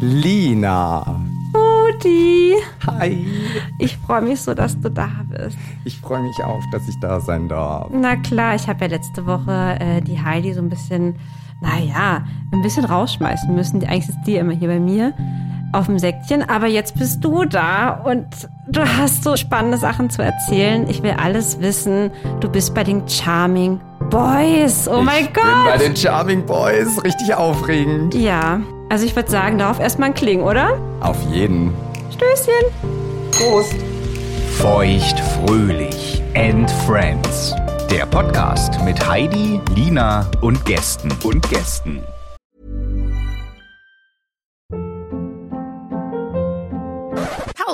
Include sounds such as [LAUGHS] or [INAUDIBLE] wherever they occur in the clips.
Lina. Rudi. Hi. Ich freue mich so, dass du da bist. Ich freue mich auch, dass ich da sein darf. Na klar, ich habe ja letzte Woche äh, die Heidi so ein bisschen, naja, ein bisschen rausschmeißen müssen. Eigentlich ist die immer hier bei mir auf dem Säckchen. Aber jetzt bist du da und du hast so spannende Sachen zu erzählen. Ich will alles wissen. Du bist bei den Charming Boys. Oh mein ich Gott. bin bei den Charming Boys. Richtig aufregend. Ja, also ich würde sagen, darauf erstmal ein Kling, oder? Auf jeden. Stößchen. Prost. Feucht fröhlich and Friends. Der Podcast mit Heidi, Lina und Gästen und Gästen.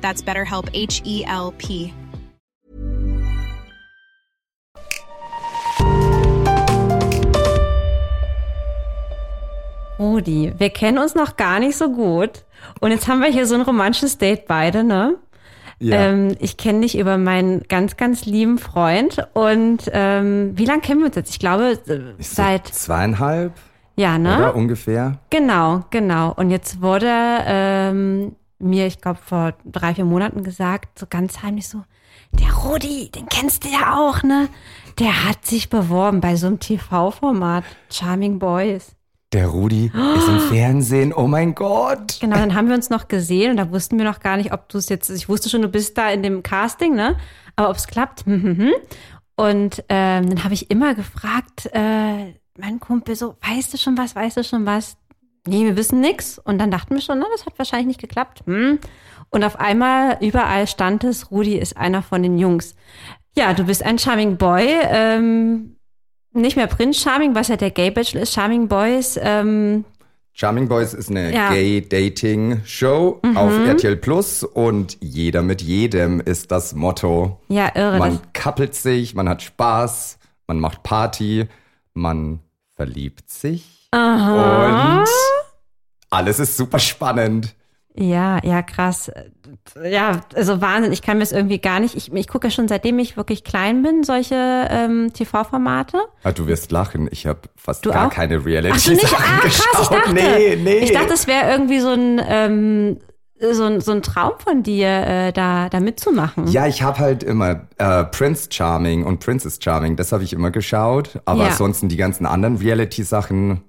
That's BetterHelp H E L P. Rudi, wir kennen uns noch gar nicht so gut. Und jetzt haben wir hier so ein romantisches Date beide, ne? Ja. Ähm, ich kenne dich über meinen ganz, ganz lieben Freund. Und ähm, wie lange kennen wir uns jetzt? Ich glaube, äh, Ich so seit, zweieinhalb, ja, ne? oder ungefähr? Genau, genau. Und jetzt wurde ähm, mir, ich glaube, vor drei, vier Monaten gesagt, so ganz heimlich so, der Rudi, den kennst du ja auch, ne? Der hat sich beworben bei so einem TV-Format, Charming Boys. Der Rudi ist im Fernsehen. Oh mein Gott. Genau, dann haben wir uns noch gesehen und da wussten wir noch gar nicht, ob du es jetzt, ich wusste schon, du bist da in dem Casting, ne? Aber ob es klappt, hm, hm, hm. Und ähm, dann habe ich immer gefragt, äh, mein Kumpel so, weißt du schon was, weißt du schon was? Nee, wir wissen nix. Und dann dachten wir schon, na, das hat wahrscheinlich nicht geklappt. Hm. Und auf einmal überall stand es, Rudi ist einer von den Jungs. Ja, du bist ein Charming Boy. Ähm, nicht mehr Prince Charming, was ja der Gay Bachelor ist, Charming Boys. Ähm, Charming Boys ist eine Ja. Gay-Dating-Show auf RTL Plus und jeder mit jedem ist das Motto. ja, irre. Man kappelt sich, man hat Spaß, man macht Party, man verliebt sich und alles ist super spannend. Ja, ja, krass. Ja, also Wahnsinn. Ich kann mir das irgendwie gar nicht. Ich, ich gucke ja schon seitdem ich wirklich klein bin, solche ähm, TV-Formate. Ah, du wirst lachen, ich habe fast Du gar auch? keine Ach so, Reality nicht? Sachen Ah, krass, ich geschaut. dachte. Nee, nee. Ich dachte, es wäre irgendwie so ein, ähm, so ein, so ein Traum von dir, äh, da, da mitzumachen. Ja, ich habe halt immer äh, Prince Charming und Princess Charming, das habe ich immer geschaut. Aber Ja. ansonsten die ganzen anderen Reality-Sachen,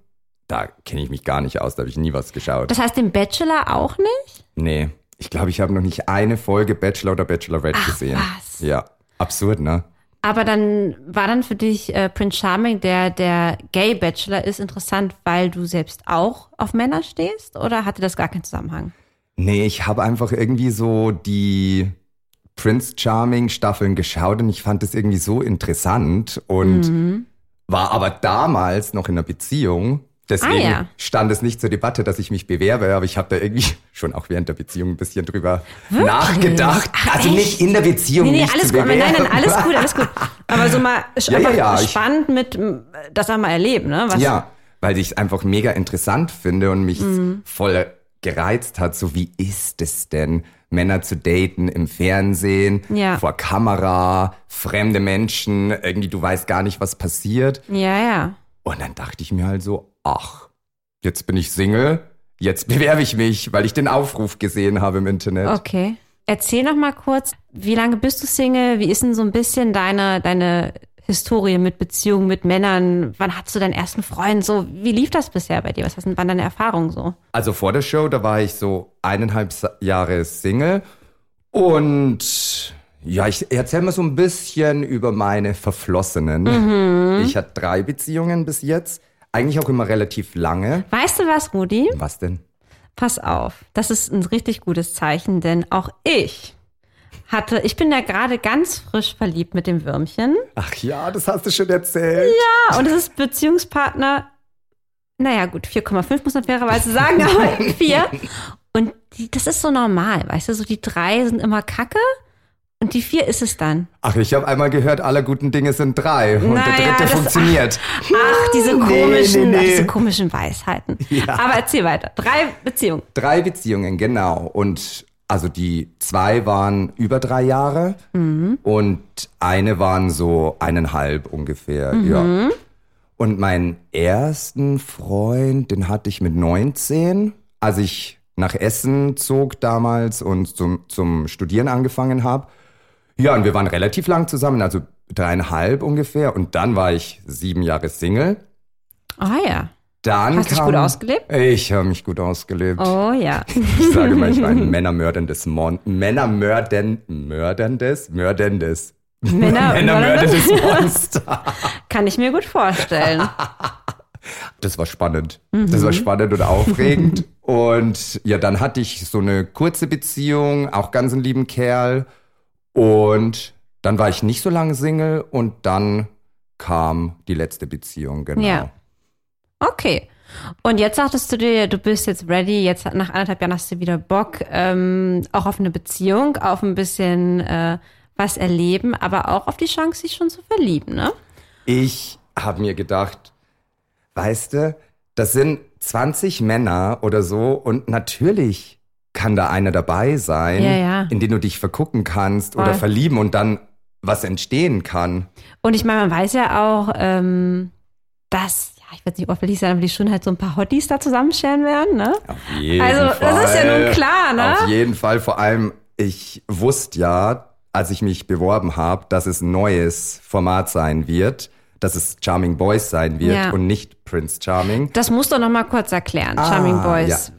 da kenne ich mich gar nicht aus, da habe ich nie was geschaut. Das heißt, den Bachelor auch nicht? nee, ich glaube, ich habe noch nicht eine Folge Bachelor oder Bachelorette Ach, gesehen. was? Ja, absurd, ne? Aber dann war dann für dich äh, Prince Charming, der der Gay Bachelor ist, interessant, weil du selbst auch auf Männer stehst? Oder hatte das gar keinen Zusammenhang? Nee, ich habe einfach irgendwie so die Prince Charming Staffeln geschaut und ich fand das irgendwie so interessant und Mhm. war aber damals noch in einer Beziehung. Deswegen Ah, ja. stand es nicht zur Debatte, dass ich mich bewerbe, aber ich habe da irgendwie [LAUGHS] schon auch während der Beziehung ein bisschen drüber nachgedacht. Ach, also echt? nicht in der Beziehung. Nee, nee, mich alles gut. Nein, nein, bewerben. alles gut, alles gut. Aber so mal [LAUGHS] Ja, ja, ich- spannend mit das auch mal erleben, ne? Was, Ja, weil ich es einfach mega interessant finde und mich Mhm. voll gereizt hat. So, wie ist es denn, Männer zu daten im Fernsehen, Ja. vor Kamera, fremde Menschen, irgendwie du weißt gar nicht, was passiert. Ja, ja. Und dann dachte ich mir halt so, ach, jetzt bin ich Single, jetzt [LAUGHS] bewerbe ich mich, weil ich den Aufruf gesehen habe im Internet. Okay. Erzähl noch mal kurz, wie lange bist du Single? Wie ist denn so ein bisschen deine, deine Historie mit Beziehungen mit Männern? Wann hattest du deinen ersten Freund? So, wie lief das bisher bei dir? Was waren deine Erfahrungen so? Also vor der Show, da war ich so eineinhalb Jahre Single und ja, ich erzähle mal so ein bisschen über meine Verflossenen. Ich hatte drei Beziehungen bis jetzt, eigentlich auch immer relativ lange. Weißt du was, Rudi? Was denn? Pass auf, das ist ein richtig gutes Zeichen, denn auch ich hatte, ich bin ja gerade ganz frisch verliebt mit dem Würmchen. Ach ja, das hast du schon erzählt. Ja, und es ist Beziehungspartner, naja gut, 4,5 muss man fairerweise sagen, [LAUGHS] aber 4. Und die, das ist so normal, weißt du, so die drei sind immer kacke und die vier ist es dann. Ach, ich habe einmal gehört, alle guten Dinge sind drei und Naja, der dritte das- funktioniert. Ach, diese Nee, komischen, nee, nee. diese komischen Weisheiten. Aber erzähl weiter. Drei Beziehungen. Drei Beziehungen, genau. Und also die zwei waren über drei Jahre und eine waren so eineinhalb ungefähr, ja. Und meinen ersten Freund, den hatte ich mit 19, als ich nach Essen zog damals und zum, zum Studieren angefangen habe. Ja, und wir waren relativ lang zusammen, also dreieinhalb ungefähr. Und dann war ich sieben Jahre Single. Ah ja. Dann Hast du dich gut ausgelebt? Ich habe mich gut ausgelebt. Oh ja. Ich sage mal, ich war ein [LAUGHS] männermördendes Mon Männermörden mörderndes mörderndes Männer, [LAUGHS] Männermördendes Monster. Kann ich mir gut vorstellen. [LAUGHS] Das war spannend. Das war spannend und aufregend. Und ja, dann hatte ich so eine kurze Beziehung, auch ganz einen lieben Kerl. Und dann war ich nicht so lange Single und dann kam die letzte Beziehung, genau. Ja. Okay. Und jetzt sagtest du dir, du bist jetzt ready, jetzt nach anderthalb Jahren hast du wieder Bock, ähm, auch auf eine Beziehung, auf ein bisschen äh, was erleben, aber auch auf die Chance, sich schon zu verlieben, ne? Ich habe mir gedacht, weißt du, das sind 20 Männer oder so und natürlich kann da einer dabei sein, Ja, ja. in den du dich vergucken kannst oder Voll. verlieben und dann was entstehen kann. Und ich meine, man weiß ja auch, ähm, dass, ja, ich weiß nicht, ob will ich sagen, aber die schon halt so ein paar Hotties da zusammenscheren werden, ne? Auf jeden Also, Fall. das ist ja nun klar, ne? Auf jeden Fall. Vor allem, ich wusste ja, als ich mich beworben habe, dass es ein neues Format sein wird, dass es Charming Boys sein wird Ja. und nicht Prince Charming. Das musst du noch mal kurz erklären, Charming Ah, Boys. Ja.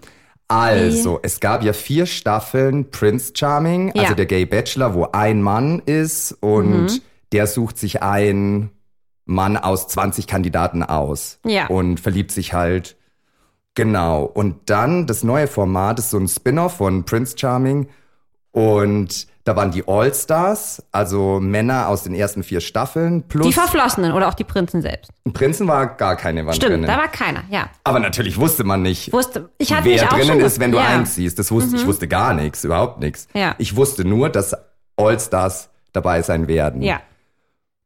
Also, es gab ja vier Staffeln Prince Charming, also Ja. der Gay Bachelor, wo ein Mann ist und Mhm. der sucht sich einen Mann aus 20 Kandidaten aus Ja. und verliebt sich halt. Genau. Und dann das neue Format ist so ein Spin-off von Prince Charming und da waren die All-Stars, also Männer aus den ersten vier Staffeln plus Die Verflossenen oder auch die Prinzen selbst. Prinzen war gar keine waren Stimmt, drinnen. da war keiner, ja. Aber natürlich wusste man nicht, Wusste, ich hatte wer drinnen ist, wenn du ja. Mhm. einziehst. Das wusste, Ich wusste gar nichts, überhaupt nichts. Ja. Ich wusste nur, dass All-Stars dabei sein werden. Ja.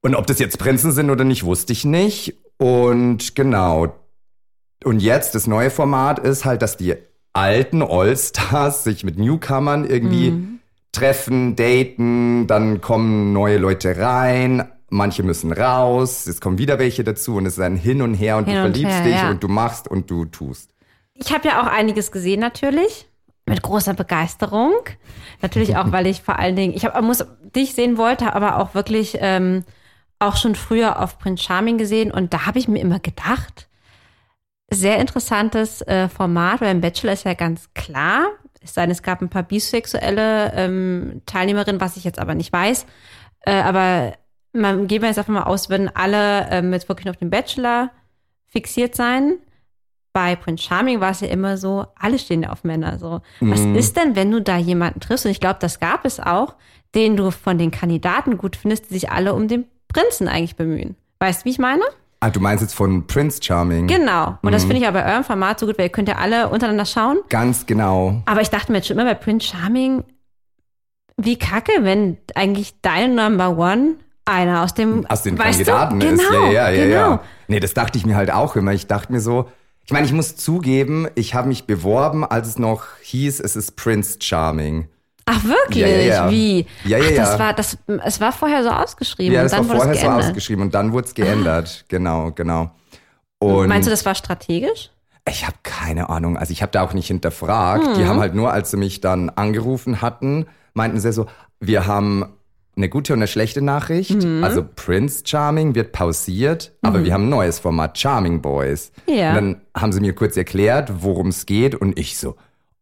Und ob das jetzt Prinzen sind oder nicht, wusste ich nicht. Und genau. Und jetzt, das neue Format ist halt, dass die alten All-Stars sich mit Newcomern irgendwie Mhm. Treffen, daten, dann kommen neue Leute rein, manche müssen raus, es kommen wieder welche dazu und es ist ein Hin und Her und Hin du und verliebst her, dich ja. und du machst und du tust. Ich habe ja auch einiges gesehen natürlich. Mit großer Begeisterung. Natürlich auch, weil ich vor allen Dingen, ich hab, muss dich sehen wollte, aber auch wirklich ähm, auch schon früher auf Prince Charming gesehen. Und da habe ich mir immer gedacht, sehr interessantes äh, Format, weil im Bachelor ist ja ganz klar, es sei denn, es gab ein paar bisexuelle ähm, Teilnehmerinnen, was ich jetzt aber nicht weiß. Äh, aber man gehen wir jetzt einfach mal aus, würden alle ähm, jetzt wirklich auf den Bachelor fixiert sein. Bei Prince Charming war es ja immer so, alle stehen ja auf Männer. So, was ist denn, wenn du da jemanden triffst? Und ich glaube, das gab es auch, den du von den Kandidaten gut findest, die sich alle um den Prinzen eigentlich bemühen. Weißt du, wie ich meine? Ah, du meinst jetzt von Prince Charming? Genau. Und das finde ich aber bei eurem Format so gut, weil ihr könnt ja alle untereinander schauen. Ganz genau. Aber ich dachte mir jetzt schon immer bei Prince Charming, wie kacke, wenn eigentlich dein Number One einer aus dem Aus den Kandidaten du? ist. Genau, Ja, ja, ja, genau. ja. Nee, das dachte ich mir halt auch immer. Ich dachte mir so, Ich meine, ich muss zugeben, ich habe mich beworben, als es noch hieß, es ist Prince Charming. Ach wirklich? Ja, ja, ja. Wie? Ja, ja, Ach, das ja. war das es war vorher so ausgeschrieben Ja, und das war dann wurde vorher es so geändert. ausgeschrieben und dann wurde es geändert. Genau, genau. Und Meinst du, das war strategisch? Ich habe keine Ahnung. Also ich habe da auch nicht hinterfragt. Hm. Die haben halt nur, als sie mich dann angerufen hatten, meinten sie so, wir haben eine gute und eine schlechte Nachricht. Mhm. Also Prince Charming wird pausiert, aber wir haben ein neues Format, Charming Boys. Ja. Und dann haben sie mir kurz erklärt, worum es geht und ich so,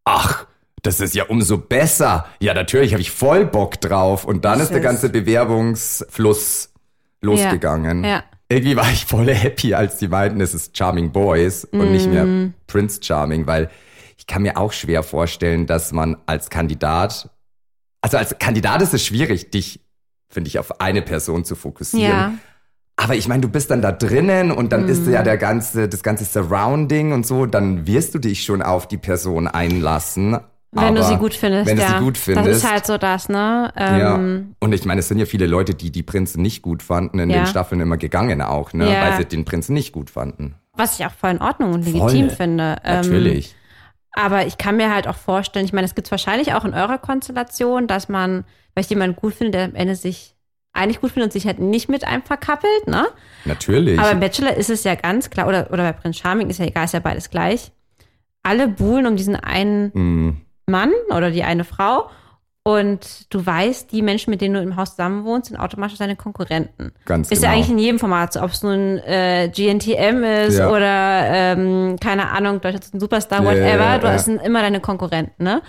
ach, das ist ja umso besser. Ja, natürlich habe ich voll Bock drauf. Und dann ist der Süß. ganze Bewerbungsfluss losgegangen. Ja. Irgendwie war ich voll happy, als die meinten, es ist Charming Boys und nicht mehr Mm. Prince Charming, weil ich kann mir auch schwer vorstellen, dass man als Kandidat, also als Kandidat ist es schwierig, dich, finde ich, auf eine Person zu fokussieren. Ja. Aber ich meine, du bist dann da drinnen und dann ist Mm. ja der ganze, das ganze Surrounding und so, dann wirst du dich schon auf die Person einlassen. Wenn du Aber sie gut findest, Wenn du ja. sie gut findest. Das ist halt so das, ne? Ja. Ähm, Und ich meine, es sind ja viele Leute, die die Prinzen nicht gut fanden, in Ja. den Staffeln immer gegangen auch, ne? Ja. Weil sie den Prinzen nicht gut fanden. Was ich auch voll in Ordnung und legitim Voll. finde. Ähm, Natürlich. Aber ich kann mir halt auch vorstellen, ich meine, es gibt wahrscheinlich auch in eurer Konstellation, dass man, weil ich jemanden gut finde, der am Ende sich eigentlich gut findet und sich halt nicht mit einem verkappelt, ne? Natürlich. Aber im Bachelor ist es ja ganz klar, oder, oder bei Prinz Charming ist ja egal, ist ja beides gleich. Alle buhlen um diesen einen Mm, Mann oder die eine Frau. Und du weißt, die Menschen, mit denen du im Haus zusammen wohnst, sind automatisch deine Konkurrenten. Ganz ist genau. ja eigentlich in jedem Format so, ob es nun äh, GNTM ist Ja. oder, ähm, keine Ahnung, Deutschland ist ein Superstar, whatever. ja, du hast immer deine Konkurrenten, ne?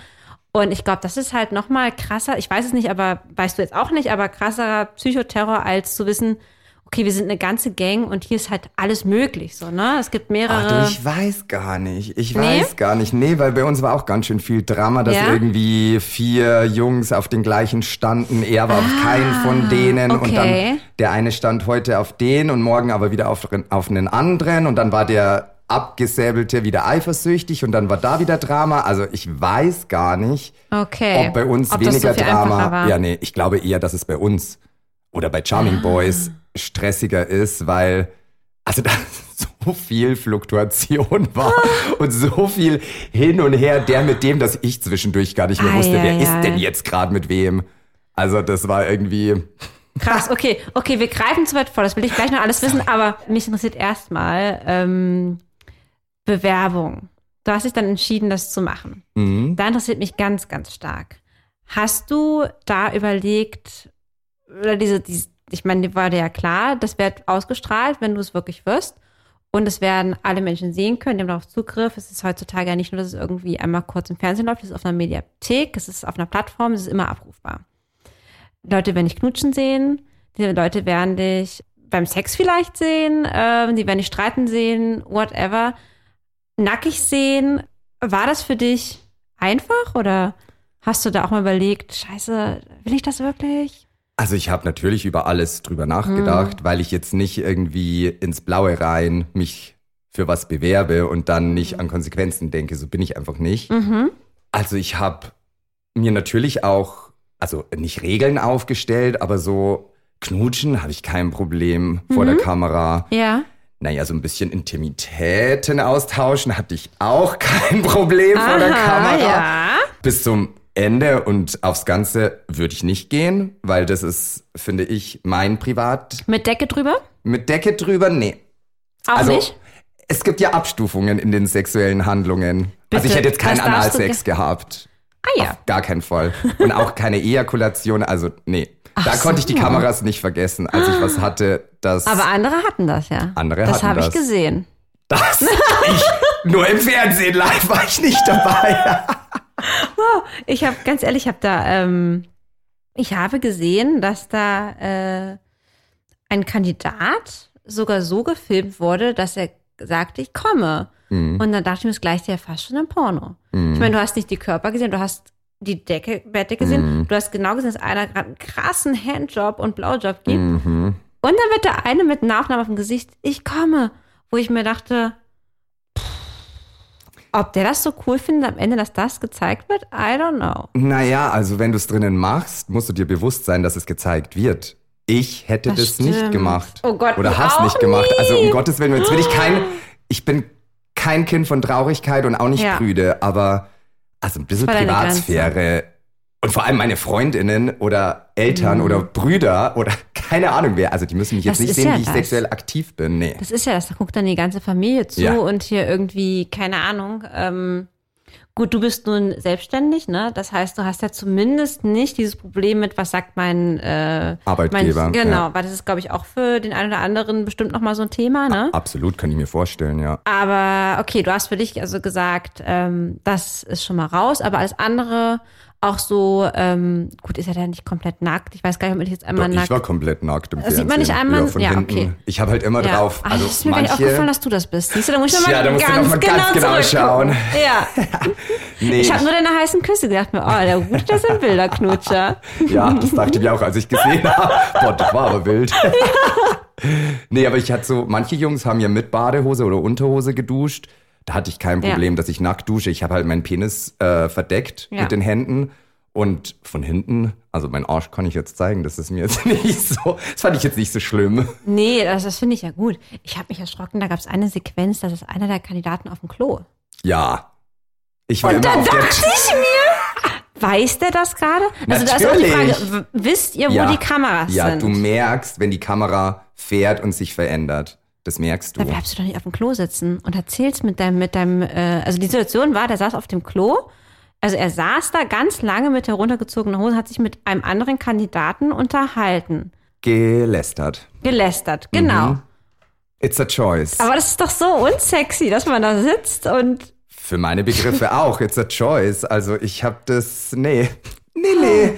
Und ich glaube, das ist halt noch mal krasser, ich weiß es nicht, aber weißt du jetzt auch nicht, aber krasserer Psychoterror, als zu wissen, okay, wir sind eine ganze Gang und hier ist halt alles möglich, so, ne? Es gibt mehrere. Ach du, ich weiß gar nicht. Ich Nee? weiß gar nicht. Nee, weil bei uns war auch ganz schön viel Drama, dass Ja? irgendwie vier Jungs auf den gleichen standen. Er war auf keinen von denen. Und dann Ah, okay. der eine stand heute auf den und morgen aber wieder auf, auf einen anderen. Und dann war der Abgesäbelte wieder eifersüchtig und dann war da wieder Drama. Also ich weiß gar nicht, okay. ob bei uns Ob so weniger einfacher Drama. Ja, nee, ich glaube eher, dass es bei uns oder bei Ah. Charming Boys stressiger ist, weil also da [LAUGHS] so viel Fluktuation war Ah. und so viel hin und her, der mit dem, dass ich zwischendurch gar nicht mehr Ei, wusste, wer ei, ist denn jetzt gerade mit wem. Also das war irgendwie Krass, okay, okay, wir greifen zu weit vor, das will ich gleich noch alles wissen, aber mich interessiert erstmal ähm, Bewerbung. Du hast dich dann entschieden, das zu machen. mhm. Da interessiert mich ganz, ganz stark. Hast du da überlegt, oder diese, diese ich meine, war dir ja klar, das wird ausgestrahlt, wenn du es wirklich wirst. Und es werden alle Menschen sehen können, die haben darauf Zugriff. Es ist heutzutage ja nicht nur, dass es irgendwie einmal kurz im Fernsehen läuft, es ist auf einer Mediathek, es ist auf einer Plattform, es ist immer abrufbar. Leute werden dich knutschen sehen, die Leute werden dich beim Sex vielleicht sehen, ähm, die werden dich streiten sehen, whatever. Nackig sehen. War das für dich einfach oder hast du da auch mal überlegt, scheiße, will ich das wirklich? Also ich habe natürlich über alles drüber nachgedacht, Mhm. weil ich jetzt nicht irgendwie ins Blaue rein mich für was bewerbe und dann nicht an Konsequenzen denke. So bin ich einfach nicht. Mhm. Also ich habe mir natürlich auch, also nicht Regeln aufgestellt, aber so knutschen habe ich kein Problem vor Mhm. der Kamera. Ja. Naja, so ein bisschen Intimitäten austauschen hatte ich auch [LAUGHS] kein Problem vor der Kamera. ja. Bis zum Ende und aufs Ganze würde ich nicht gehen, weil das ist, finde ich, mein Privat. Mit Decke drüber? Mit Decke drüber, nee. Auch also, nicht? es gibt ja Abstufungen in den sexuellen Handlungen. Also ich Bitte, hätte jetzt keinen Analsex gehabt. Ah ja. Auf gar keinen Fall. Und auch keine Ejakulation, also nee. da so. konnte ich die Kameras nicht vergessen, als ich was hatte, das Aber andere hatten das ja. Andere das hatten habe ich das. gesehen. das [LAUGHS] ich nur im Fernsehen live war ich nicht dabei. [LAUGHS] Ich habe, ganz ehrlich, ich habe da, ähm, ich habe gesehen, dass da äh, ein Kandidat sogar so gefilmt wurde, dass er sagte, ich komme. Mhm. Und dann dachte ich mir, das gleicht ja fast schon ein Porno. Ich meine, du hast nicht die Körper gesehen, du hast die Decke, Bettdecke gesehen, Mhm. du hast genau gesehen, dass einer gerade einen krassen Handjob und Blowjob gibt. Mhm. Und dann wird der eine mit Nachnamen auf dem Gesicht, ich komme, wo ich mir dachte, ob der das so cool findet am Ende, dass das gezeigt wird, I don't know. Naja, also wenn du es drinnen machst, musst du dir bewusst sein, dass es gezeigt wird. Ich hätte das, Das nicht gemacht. Oh Gott, Oder hast nicht gemacht. Also um nie. Gottes Willen, jetzt will ich kein. [GASPS] Ich bin kein Kind von Traurigkeit und auch nicht Ja. prüde, aber also ein bisschen Privatsphäre. Und vor allem meine Freundinnen oder Eltern oder Brüder oder [LAUGHS] keine Ahnung wer. Also die müssen mich jetzt Mhm. Das nicht sehen, ja wie ich das. sexuell aktiv bin. Nee. Das ist ja das, da guckt dann die ganze Familie zu Ja. und hier irgendwie, keine Ahnung. Ähm, gut, du bist nun selbstständig, ne? Das heißt, du hast ja zumindest nicht dieses Problem mit, was sagt mein äh, Arbeitgeber, Mein, genau, ja. weil das ist, glaube ich, auch für den einen oder anderen bestimmt nochmal so ein Thema, ne? Absolut, kann ich mir vorstellen, ja. Aber okay, du hast für dich also gesagt, ähm, das ist schon mal raus, aber alles andere auch so, ähm, gut, ist er da nicht komplett nackt? Ich weiß gar nicht, ob ich jetzt einmal Doch, nackt. ich war komplett nackt im Das Fernsehen. sieht man nicht einmal- ja, ja, okay. Ich habe halt immer ja. drauf, Ah, also das ist mir gar nicht manche... aufgefallen, dass du das bist. Siehst du, da muss ich noch Tja, mal da musst du ganz, noch mal ganz genau, genau zurückgucken. schauen. Ja. [LAUGHS] [LAUGHS] nee, Ich habe nur deine heißen Küsse gedacht mir, oh, der Wut, das sind Bilderknutscher. [LAUGHS] Ja, das dachte ich mir auch, als ich gesehen habe. Boah, das war aber wild. nee, aber ich hatte so, manche Jungs haben ja mit Badehose oder Unterhose geduscht. Da hatte ich kein Ja. Problem, dass ich nackt dusche. Ich habe halt meinen Penis äh, verdeckt Ja. mit den Händen. Und von hinten, also mein Arsch kann ich jetzt zeigen, das ist mir jetzt [LAUGHS] nicht so, das fand ich jetzt nicht so schlimm. Nee, das, das finde ich ja gut. Ich habe mich erschrocken, da gab es eine Sequenz, das ist einer der Kandidaten auf dem Klo. Ja. Ich war Und da der dachte ich mir, weiß der das gerade? Also da ist auch die. Frage, wisst ihr, wo ja, die Kameras Ja, sind? du merkst, wenn die Kamera fährt und sich verändert. Das merkst Da du. bleibst du doch nicht auf dem Klo sitzen und erzählst mit deinem, mit deinem, äh, also die Situation war, der saß auf dem Klo, also er saß da ganz lange mit heruntergezogenen Hose, hat sich mit einem anderen Kandidaten unterhalten. Gelästert. Gelästert, genau. Mhm. It's a choice. Aber das ist doch so unsexy, dass man da sitzt und Für meine Begriffe auch. It's a choice. Also ich habe das. Nee. Nee, nee.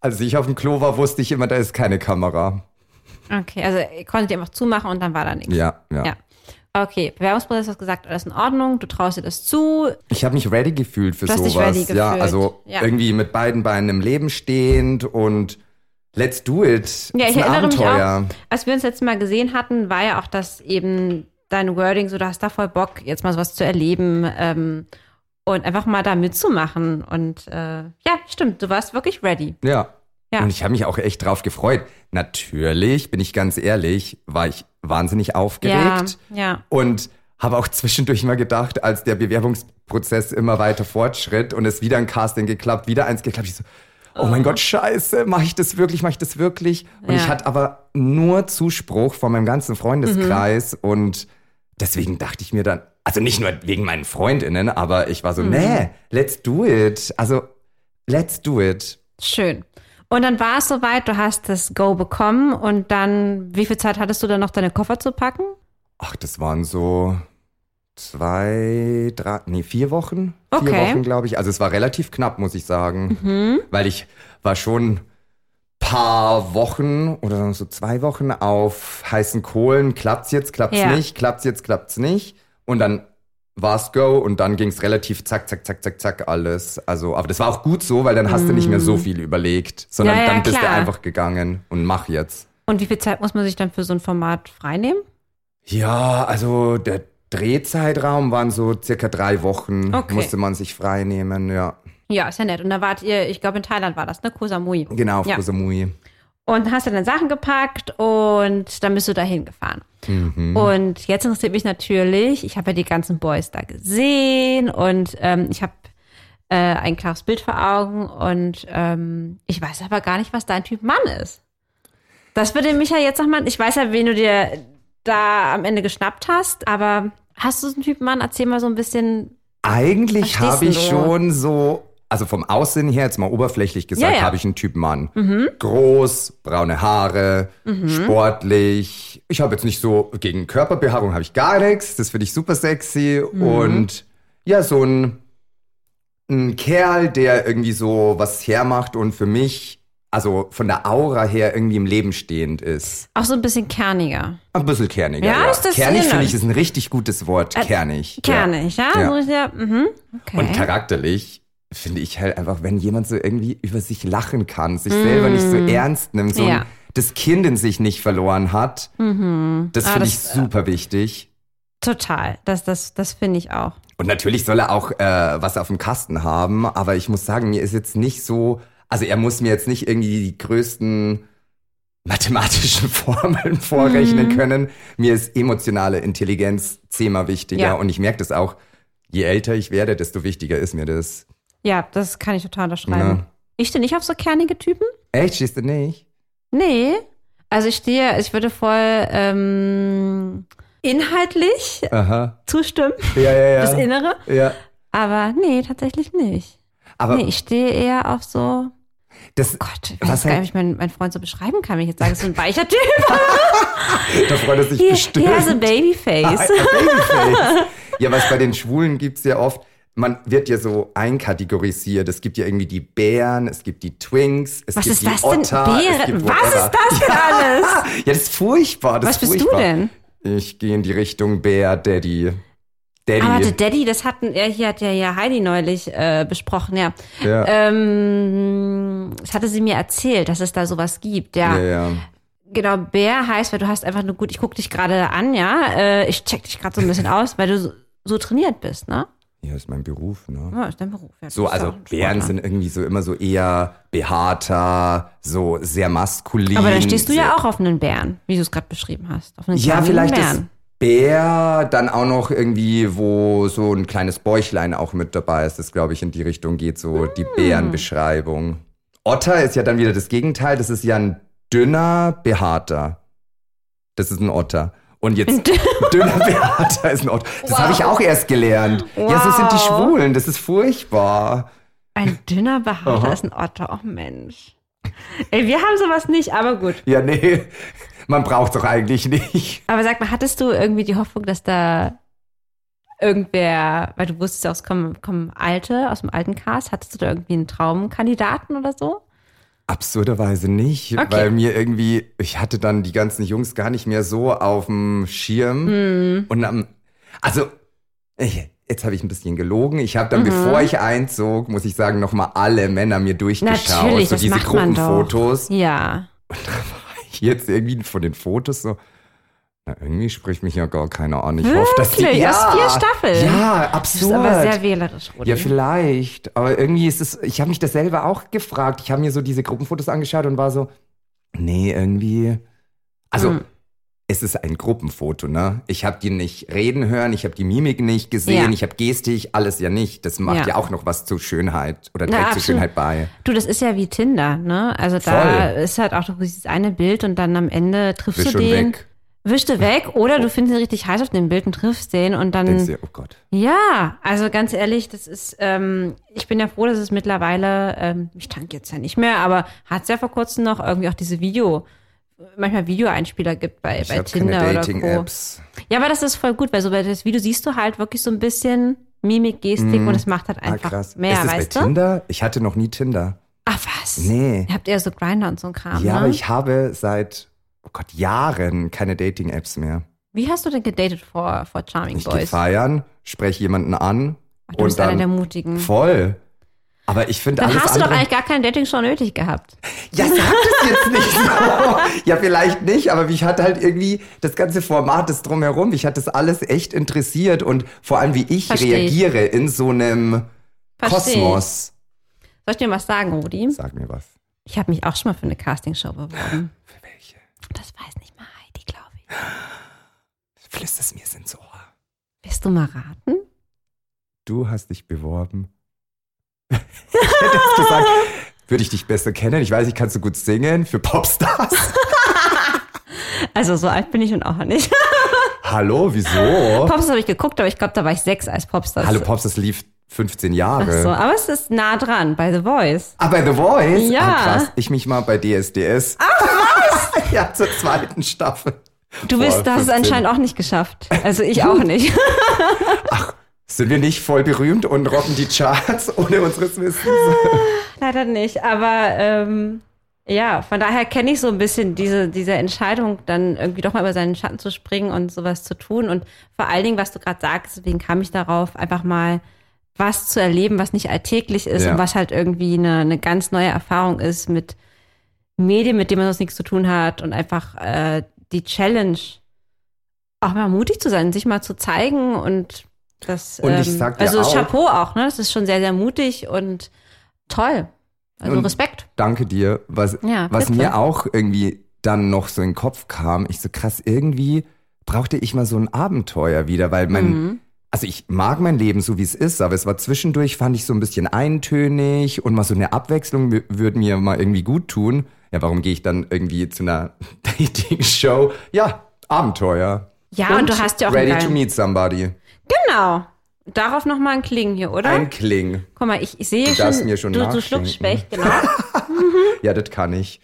Als ich auf dem Klo war, wusste ich immer, da ist keine Kamera. Okay, also ihr konntet ihr einfach zumachen und dann war da nichts. Ja, ja. Ja. Okay, Bewerbungsprozess hast gesagt, alles in Ordnung, du traust dir das zu. Ich habe mich ready gefühlt für Du hast dich sowas. ready ja, gefühlt. also Ja. irgendwie mit beiden Beinen im Leben stehend und let's do it. Ja, Ist ich ein erinnere mich Abenteuer. auch, als wir uns letztes Mal gesehen hatten, war ja auch das eben dein Wording, so du hast da voll Bock, jetzt mal sowas zu erleben ähm, und einfach mal da mitzumachen. Und äh, ja, stimmt, du warst wirklich ready. Ja. Ja. Und ich habe mich auch echt drauf gefreut. Natürlich, bin ich ganz ehrlich, war ich wahnsinnig aufgeregt. Ja, ja. Und habe auch zwischendurch mal gedacht, als der Bewerbungsprozess immer weiter fortschritt und es wieder ein Casting geklappt, wieder eins geklappt, ich so, oh, mein Gott, scheiße, mache ich das wirklich, mache ich das wirklich? Und Ja. ich hatte aber nur Zuspruch von meinem ganzen Freundeskreis Mhm. und deswegen dachte ich mir dann, also nicht nur wegen meinen Freundinnen, aber ich war Mhm. so, nee, let's do it. Also, let's do it. Schön. Und dann war es soweit, du hast das Go bekommen und dann, wie viel Zeit hattest du dann noch, deine Koffer zu packen? Ach, das waren so zwei, drei, nee, vier Wochen. Vier Okay. Wochen, glaube ich. Also es war relativ knapp, muss ich sagen. Weil ich war schon paar Wochen oder so zwei Wochen auf heißen Kohlen. Klappt's jetzt, klappt's Ja. nicht, klappt's jetzt, klappt's nicht. Und dann war's Go und dann ging's relativ zack, zack, zack, zack, zack alles. Also, aber das war auch gut so, weil dann hast du nicht mehr so viel überlegt, sondern Ja, ja, dann bist du klar. einfach gegangen und mach jetzt. Und wie viel Zeit muss man sich dann für so ein Format freinehmen? Ja, also der Drehzeitraum waren so circa drei Wochen, Okay. musste man sich frei nehmen, ja. Ja, ist ja nett. Und da wart ihr, ich glaube in Thailand war das, ne? Koh Samui. Genau, auf Ja. Koh Samui. Und hast du deine Sachen gepackt und dann bist du dahin gefahren. Mhm. Und jetzt interessiert mich natürlich, ich habe ja die ganzen Boys da gesehen und ähm, ich habe äh, ein klares Bild vor Augen und ähm, ich weiß aber gar nicht, was dein Typ Mann ist. Das würde mich ja jetzt nochmal, ich weiß ja, wen du dir da am Ende geschnappt hast, aber hast du so einen Typ Mann? Erzähl mal so ein bisschen. Eigentlich habe ich schon so, also vom Aussehen her, jetzt mal oberflächlich gesagt, Ja, Mhm. ja. habe ich einen Typ Mann. Groß, braune Haare, Mhm. sportlich. Ich habe jetzt nicht so, gegen Körperbehaarung habe ich gar nichts, das finde ich super sexy. Mhm. Und ja, so ein, ein Kerl, der irgendwie so was hermacht und für mich, also von der Aura her irgendwie im Leben stehend ist. Auch so ein bisschen kerniger. Ein bisschen kerniger. Ja, Ja, ist das Kernig finde ich ist ein richtig gutes Wort. kernig. Kernig, ja? Ja. Ja mhm. Okay. Und charakterlich finde ich halt einfach, wenn jemand so irgendwie über sich lachen kann, sich selber nicht so ernst nimmt, so Mm. Ja. ein, das Kind in sich nicht verloren hat, das Ah, finde ich super wichtig. Total. Das, das, das finde ich auch. Und natürlich soll er auch äh, was auf dem Kasten haben, aber ich muss sagen, mir ist jetzt nicht so, also er muss mir jetzt nicht irgendwie die größten mathematischen [LAUGHS] Formeln vorrechnen Mhm. können. Mir ist emotionale Intelligenz zehnmal wichtiger Ja. und ich merke das auch, je älter ich werde, desto wichtiger ist mir das. Ja, das kann ich total unterschreiben. Ja. Ich stehe nicht auf so kernige Typen. Echt, stehst du nicht? Nee. Also ich stehe, ich würde voll ähm, inhaltlich Aha. zustimmen, Ja, ja, ja. das Innere. Ja. Aber nee, tatsächlich nicht. Aber nee, ich stehe eher auf so, das, Gott, ich Was weiß gar halt- nicht, wie ich meinen, meinen Freund so beschreiben kann, wenn ich jetzt sage, es ist ein weicher Typ. [LAUGHS] da freut er sich Hier, bestimmt. hier hast du Ah, Babyface. ein Babyface. [LAUGHS] ja, was bei den Schwulen gibt's ja oft, man wird ja so einkategorisiert. Es gibt ja irgendwie die Bären, es gibt die Twinks, es Was gibt ist die das denn? Otter. es Bären? Was ist das denn alles? [LAUGHS] Ja, das ist furchtbar. Das Was ist bist du furchtbar. denn? Ich gehe in die Richtung Bär, Daddy. Daddy. Aber der Daddy, das hatten, ja, hier hat ja, ja Heidi neulich äh, besprochen, ja. Ja. Ähm, das hatte sie mir erzählt, dass es da sowas gibt, ja. ja, ja. Genau, Bär heißt, weil du hast einfach nur gut, ich guck dich gerade an, ja. Äh, ich check dich gerade so ein bisschen aus, weil du so, so trainiert bist, ne? Ja, ist mein Beruf, ne? Ja, ist dein Beruf. Ja, So, also Bären sind irgendwie so immer so eher behaarter, so sehr maskulin. Aber dann stehst du ja auch auf einen Bären, wie du es gerade beschrieben hast. Auf einen Ja, vielleicht Bären. ist Bär dann auch noch irgendwie, wo so ein kleines Bäuchlein auch mit dabei ist. Das, glaube ich, in die Richtung geht, so die Hm. Bärenbeschreibung. Otter ist ja dann wieder das Gegenteil. Das ist ja ein dünner, behaarter. Das ist ein Otter. Und jetzt [LAUGHS] dünner, behaarter ist ein Otter. Das habe ich auch erst gelernt. Ja, so sind die Wow. Schwulen. Das ist furchtbar. Ein dünner Behaarter Aha. ist ein Otter. Oh Mensch. Ey, wir haben sowas nicht, aber gut. Ja, nee, man braucht doch eigentlich nicht. Aber sag mal, hattest du irgendwie die Hoffnung, dass da irgendwer, weil du wusstest ja, es kommen, kommen Alte aus dem alten Cast, hattest du da irgendwie einen Traumkandidaten oder so? Absurderweise nicht, Okay. weil mir irgendwie, ich hatte dann die ganzen Jungs gar nicht mehr so auf dem Schirm. Hm. Und am, also, ich, jetzt habe ich ein bisschen gelogen. Ich habe dann, Mhm. bevor ich einzog, muss ich sagen, nochmal alle Männer mir durchgeschaut. Natürlich, so das diese macht man doch. Gruppenfotos. Ja. Jetzt irgendwie von den Fotos so. Na, irgendwie spricht mich ja gar keiner an. Ich hoffe, dass die. Ja, Aus vier Staffeln? Ja, Du bist absurd. aber sehr wählerisch, Rudi. Ja, vielleicht. Aber irgendwie ist es, ich habe mich das selber auch gefragt. Ich habe mir so diese Gruppenfotos angeschaut und war so, nee, irgendwie. Also, Hm. es ist ein Gruppenfoto, ne? Ich habe die nicht reden hören, ich habe die Mimik nicht gesehen, Ja. ich habe Gestik, alles ja nicht. Das macht ja, Ja. auch noch was zur Schönheit oder trägt zur. Schönheit bei. Du, das ist ja wie Tinder, ne? Also da Voll. ist halt auch das eine Bild und dann am Ende triffst Bist du schon den, weg. Wischst du weg oder du findest ihn richtig heiß auf dem Bild und triffst den und dann Denkst dir, oh Gott. Ja, also ganz ehrlich, das ist, ähm, ich bin ja froh, dass es mittlerweile, ähm, ich tanke jetzt ja nicht mehr, aber hat es ja vor kurzem noch irgendwie auch diese Video, manchmal Videoeinspieler gibt bei, Ich bei Tinder keine oder Co. Dating-Apps. Ja, aber das ist voll gut, weil so bei das Video siehst du halt wirklich so ein bisschen Mimik, Gestik und es macht halt Ah, einfach krass. mehr, ist das weißt bei du? Tinder? Ich hatte noch nie Tinder. Ach was? Nee. Ihr habt eher so Grinder und so ein Kram, Ja, ne? aber ich habe seit, oh Gott, Jahren keine Dating-Apps mehr. Wie hast du denn gedatet vor, vor Charming Ich gehe Boys? feiern, spreche jemanden an Ach, du bist und einer dann der Mutigen. voll. Aber ich finde Dann alles hast du doch eigentlich gar keine Dating-Show nötig gehabt. ja, sag das jetzt nicht so. ja, vielleicht nicht, aber mich hat halt irgendwie das ganze Format, das drumherum, mich hat das alles echt interessiert und vor allem, wie ich Versteh ich. reagiere in so einem Versteh ich. Kosmos. Soll ich dir was sagen, Rudi? Sag mir was. Ich habe mich auch schon mal für eine Castingshow beworben. Das weiß nicht mal Heidi, glaube ich. [GASPS] Flüster es mir ins Ohr. Willst du mal raten? Du hast dich beworben. [LAUGHS] ich hätte jetzt gesagt, würde ich dich besser kennen. Ich weiß, ich kannst du gut singen für Popstars. [LAUGHS] Also so alt bin ich und auch nicht. Hallo, wieso? Popstars habe ich geguckt, aber ich glaube, da war ich sechs als Popstars. Hallo Popstars lief 15 Ach Jahre. so, aber es ist nah dran bei The Voice. Ah, bei The Voice? Ja. Ah, krass. Ich mich mal bei DSDS. Ach, was? [LAUGHS] ja, zur zweiten Staffel. Du Boah, bist, du hast es 15. anscheinend auch nicht geschafft. Also ich auch nicht. [LAUGHS] Sind wir nicht voll berühmt und rocken die Charts ohne unseres Wissens? [LAUGHS] Leider nicht. Aber ähm, ja, von daher kenne ich so ein bisschen diese, diese Entscheidung, dann irgendwie doch mal über seinen Schatten zu springen und sowas zu tun. Und vor allen Dingen, was du gerade sagst, deswegen kam ich darauf, einfach mal was zu erleben, was nicht alltäglich ist Ja. und was halt irgendwie eine, eine ganz neue Erfahrung ist mit Medien, mit denen man sonst nichts zu tun hat und einfach äh, die Challenge, auch mal mutig zu sein, sich mal zu zeigen und das, Und ich sag dir also auch- Chapeau auch, ne? Das ist schon sehr, sehr mutig und toll. Also Und- Respekt. Danke dir. Was, Ja, was mir auch irgendwie dann noch so in den Kopf kam, ich so krass, irgendwie brauchte ich mal so ein Abenteuer wieder, weil mein, Mhm. Also ich mag mein Leben so wie es ist, aber es war zwischendurch, fand ich so ein bisschen eintönig und mal so eine Abwechslung wü- würde mir mal irgendwie gut tun. Ja, warum gehe ich dann irgendwie zu einer [LAUGHS] Dating-Show? Ja, Abenteuer. Ja, und du hast ja auch einen Ready to meet somebody. Genau. Darauf nochmal ein Kling hier, oder? Ein Kling. Guck mal, ich, ich sehe Du schon, mir schon du, du schluckst Specht, [LAUGHS] genau. Ja, das kann ich.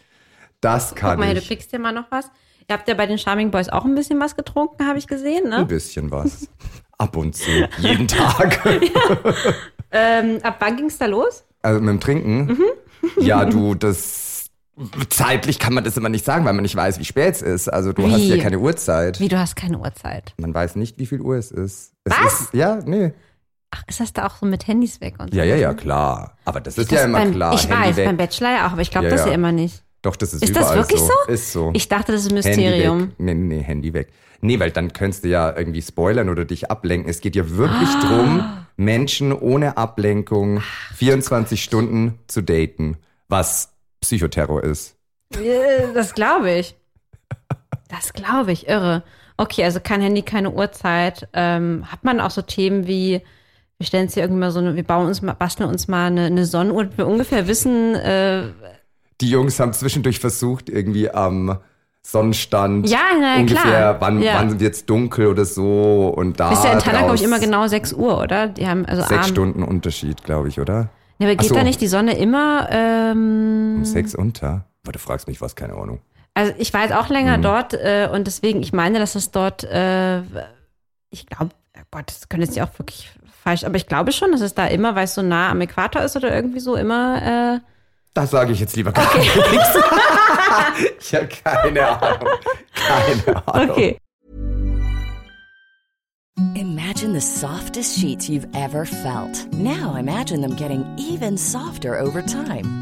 Das kann Guck mal hier, du ich. kriegst dir mal noch was. Ihr habt ja bei den Charming Boys auch ein bisschen was getrunken, habe ich gesehen, ne? Ein bisschen was. [LAUGHS] Ab und zu. Jeden Tag. [LAUGHS] Ähm, ab wann ging's da los? Also mit dem Trinken? Mhm. [LAUGHS] Ja, du, das. Zeitlich kann man das immer nicht sagen, weil man nicht weiß, wie spät es ist. Also du hast Wie? ja keine Uhrzeit. Wie, du hast keine Uhrzeit. Man weiß nicht, wie viel Uhr es ist. Es Was? Ist, ja, nee. Ach, ist das da auch so mit Handys weg und so? Ja, ja, ja, klar. Aber das ist Das ja immer beim, klar. Ich Handy weiß, weg. beim Bachelor ja auch, aber ich glaube Ja, das ja. ja immer nicht. Doch, das ist, Ist das überall wirklich so? Ist so. Ich dachte, das ist ein Handy Mysterium. weg. Nee, nee, Handy weg. Nee, weil dann könntest du ja irgendwie spoilern oder dich ablenken. Es geht ja wirklich Ah. drum, Menschen ohne Ablenkung 24 Stunden zu daten, was Psychoterror ist. Das glaube ich. Das glaube ich, irre. Okay, also kein Handy, keine Uhrzeit. Ähm, hat man auch so Themen wie, wir stellen uns hier irgendwie mal so eine, wir bauen uns mal, basteln uns mal eine, eine Sonnenuhr, wir ungefähr wissen, äh, Die Jungs haben zwischendurch versucht, irgendwie am Sonnenstand Ja, na ungefähr, klar. wann, Ja. wann wird es dunkel oder so und da ist ja in Thailand, glaube ich, immer genau 6 Uhr, oder? Die haben also Sechs. Stunden Unterschied, glaube ich, oder? Ja, aber geht so. da nicht die Sonne immer, ähm, Um sechs unter? Aber du fragst mich was, keine Ahnung. Also ich war jetzt auch länger Mhm. dort äh, und deswegen, ich meine, dass es dort, äh, ich glaube, Gott, das könnte jetzt ja auch wirklich falsch, aber ich glaube schon, dass es da immer, weil es so nah am Äquator ist oder irgendwie so immer, äh, Das sage ich jetzt lieber gar nichts. [LAUGHS] ich habe keine Ahnung. Keine Ahnung. okay. Imagine the softest sheets you've ever felt. Now imagine them getting even softer over time.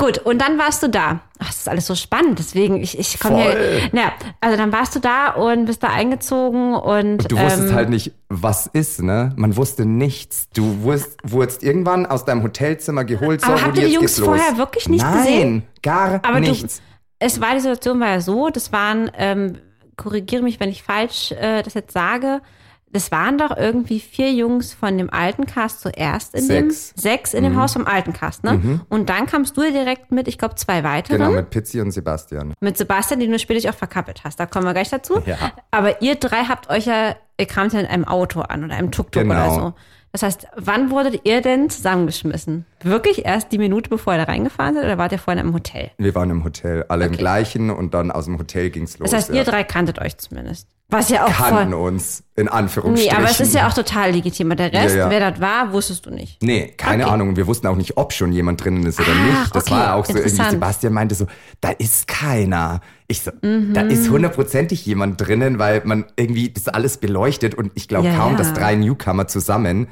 Gut, und dann warst du da. Ach, das ist alles so spannend, deswegen, ich, ich komme hier, ja, also dann warst du da und bist da eingezogen und, Du wusstest ähm, halt nicht, was ist, ne? Man wusste nichts. Du wurst, wurdest irgendwann aus deinem Hotelzimmer geholt. So, Aber habt ihr die Jungs los. vorher wirklich nicht Nein, gesehen? gar Aber nichts. du, es war, die Situation war ja so, das waren, ähm, korrigiere mich, wenn ich falsch äh, das jetzt sage, das waren doch irgendwie vier Jungs von dem alten Cast zuerst in Sechs. dem, sechs in dem Mhm. Haus vom alten Cast, ne? Und dann kamst du direkt mit, ich glaube, zwei weiteren. Genau, mit Pizzi und Sebastian. Mit Sebastian, den du später auch verkappelt hast. Da kommen wir gleich dazu. Ja. Aber ihr drei habt euch ja, ihr kamt ja in einem Auto an oder einem Tuk-Tuk Genau. oder so. Das heißt, wann wurdet ihr denn zusammengeschmissen? Wirklich erst die Minute, bevor ihr da reingefahren seid oder wart ihr vorhin im Hotel? Wir waren im Hotel, alle im Okay. gleichen und dann aus dem Hotel ging's los. Das heißt, ja. ihr drei kanntet euch zumindest. Was ja auch kannten uns, in Nee, Anführungsstrichen. aber es ist ja auch total legitim. Der Rest, Ja, ja. wer das war, wusstest du nicht. Nee, keine Okay. Ahnung. Und wir wussten auch nicht, ob schon jemand drinnen ist oder Ah, nicht. Das okay, war auch so irgendwie. Sebastian meinte so, da ist keiner. Ich so, da Mhm. ist hundertprozentig jemand drinnen, weil man irgendwie das alles beleuchtet und ich glaube kaum, dass drei Newcomer zusammen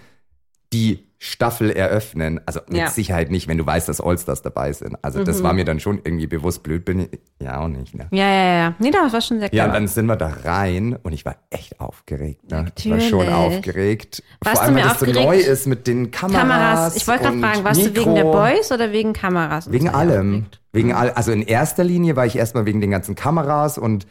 die Staffel eröffnen. Also mit Ja. Sicherheit nicht, wenn du weißt, dass Allstars dabei sind. Also Mhm. das war mir dann schon irgendwie bewusst blöd, bin ich ja auch nicht. Ne? Ja, ja, ja. Nee, das war schon sehr Ja, clever. und dann sind wir da rein und ich war echt aufgeregt. Ne? Ich war Natürlich. schon aufgeregt. Warst Vor du allem, weil das so neu ist mit den Kameras. Kameras. Ich wollte gerade und fragen, warst du Mikro. wegen der Boys oder wegen Kameras? Wegen allem. aufgeregt? Wegen all, also in erster Linie war ich erstmal wegen den ganzen Kameras und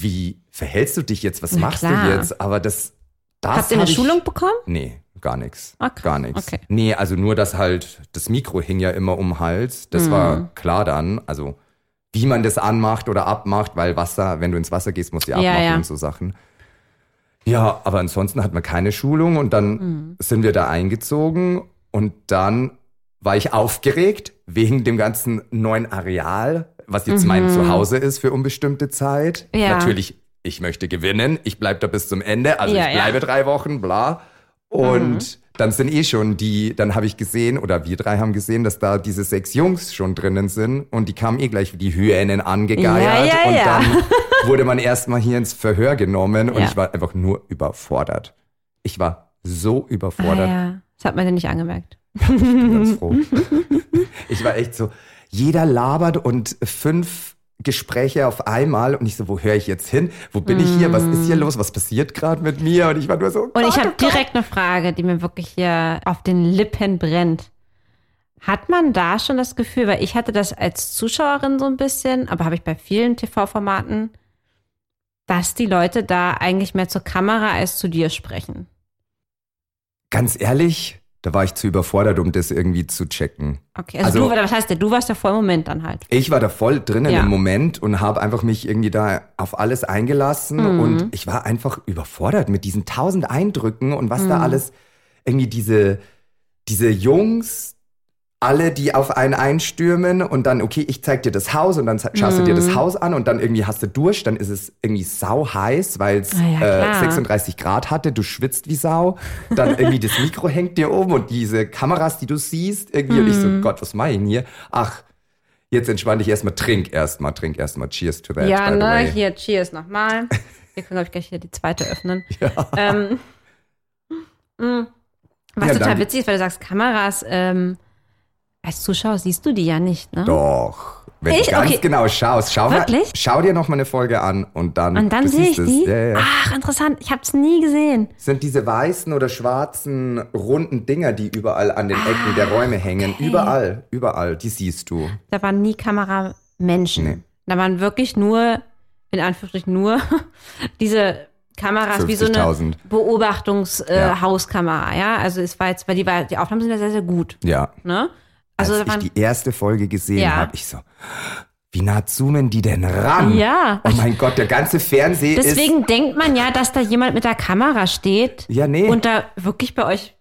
wie verhältst du dich jetzt? Was Mhm. Na machst klar. du jetzt? Aber das, das Habt ihr eine Schulung bekommen? Nee, gar nichts. Ah. Gar nichts. Okay. Nee, also nur, dass halt das Mikro hing ja immer um den Hals. Das Mhm. war klar dann. Also wie man das anmacht oder abmacht, weil Wasser, wenn du ins Wasser gehst, musst du ja abmachen ja. und so Sachen. Ja, aber ansonsten hat man keine Schulung und dann Mhm. sind wir da eingezogen und dann war ich aufgeregt wegen dem ganzen neuen Areal, was jetzt mein Zuhause ist für unbestimmte Zeit. Mhm. Ja. Natürlich, ich möchte gewinnen, ich bleib da bis zum Ende, also Ja, ich bleibe drei Wochen, bla. Und Mhm. dann sind eh schon die, dann habe ich gesehen, oder wir drei haben gesehen, dass da diese sechs Jungs schon drinnen sind und die kamen eh gleich wie die Hyänen angegeiert Ja, ja, und ja. dann [LAUGHS] wurde man erstmal hier ins Verhör genommen und Ja. ich war einfach nur überfordert. Ich war so Ah, überfordert. ja. Das hat man dir nicht angemerkt. Ich bin ganz [LAUGHS] froh. Ich war echt so, jeder labert und fünf Gespräche auf einmal und ich so, wo höre ich jetzt hin? Wo bin ich hier? Was ist hier los? Was passiert gerade mit mir? Und ich war nur so, Mm. Und ich Gott, habe oh direkt eine Frage, die mir wirklich hier auf den Lippen brennt. Hat man da schon das Gefühl, weil ich hatte das als Zuschauerin so ein bisschen, aber habe ich bei vielen TV-Formaten, dass die Leute da eigentlich mehr zur Kamera als zu dir sprechen? Ganz ehrlich, da war ich zu überfordert, um das irgendwie zu checken. Okay, also, Also- du, was heißt der, du warst ja voll im Moment dann halt. Ich war da voll drinnen Ja. im Moment und habe einfach mich irgendwie da auf alles eingelassen Mhm. und ich war einfach überfordert mit diesen tausend Eindrücken und was da Mhm. alles irgendwie diese diese Jungs alle, die auf einen einstürmen und dann, okay, ich zeig dir das Haus und dann schaust du dir Mhm. das Haus an und dann irgendwie hast du Durst, dann ist es irgendwie sau heiß, weil es Ah ja, äh, klar. 36 Grad hatte, du schwitzt wie Sau, dann irgendwie das Mikro hängt dir oben und diese Kameras, die du siehst, irgendwie und ich so, Mhm. Gott, was mache ich denn hier? Ach, jetzt entspann dich erstmal, trink erstmal, trink erstmal, cheers to that, ja, ne, hier, cheers nochmal. Wir können, glaube ich, gleich hier die zweite öffnen. [LAUGHS] Ähm, mh, was Ja, total witzig ist, weil du sagst, Kameras, ähm, als Zuschauer siehst du die ja nicht, ne? Doch. Wenn Ich? du ganz Okay. genau schaust, schau, mal, schau dir noch mal eine Folge an und dann, Und dann du sehe ich es. die? Ja, ja. Ach, interessant. Ich habe es nie gesehen. Sind diese weißen oder schwarzen runden Dinger, die überall an den Ecken der Räume hängen. Überall, überall, die siehst du. Da waren nie Kameramenschen. Nee. Da waren wirklich nur, in Anführungsstrichen nur, [LAUGHS] diese Kameras wie so eine 50.000. Beobachtungs-Hauskamera, Ja. äh, Hauskamera, ja. Also es war jetzt, weil die, war, die Aufnahmen sind ja sehr, sehr gut, Ja. ne? Also Als waren, ich die erste Folge gesehen Ja. habe, ich so, wie nah zoomen die denn ran? Ja. Oh mein Gott, der ganze Fernseher ist... Deswegen denkt man ja, dass da jemand mit der Kamera steht Ja, nee. und da wirklich bei euch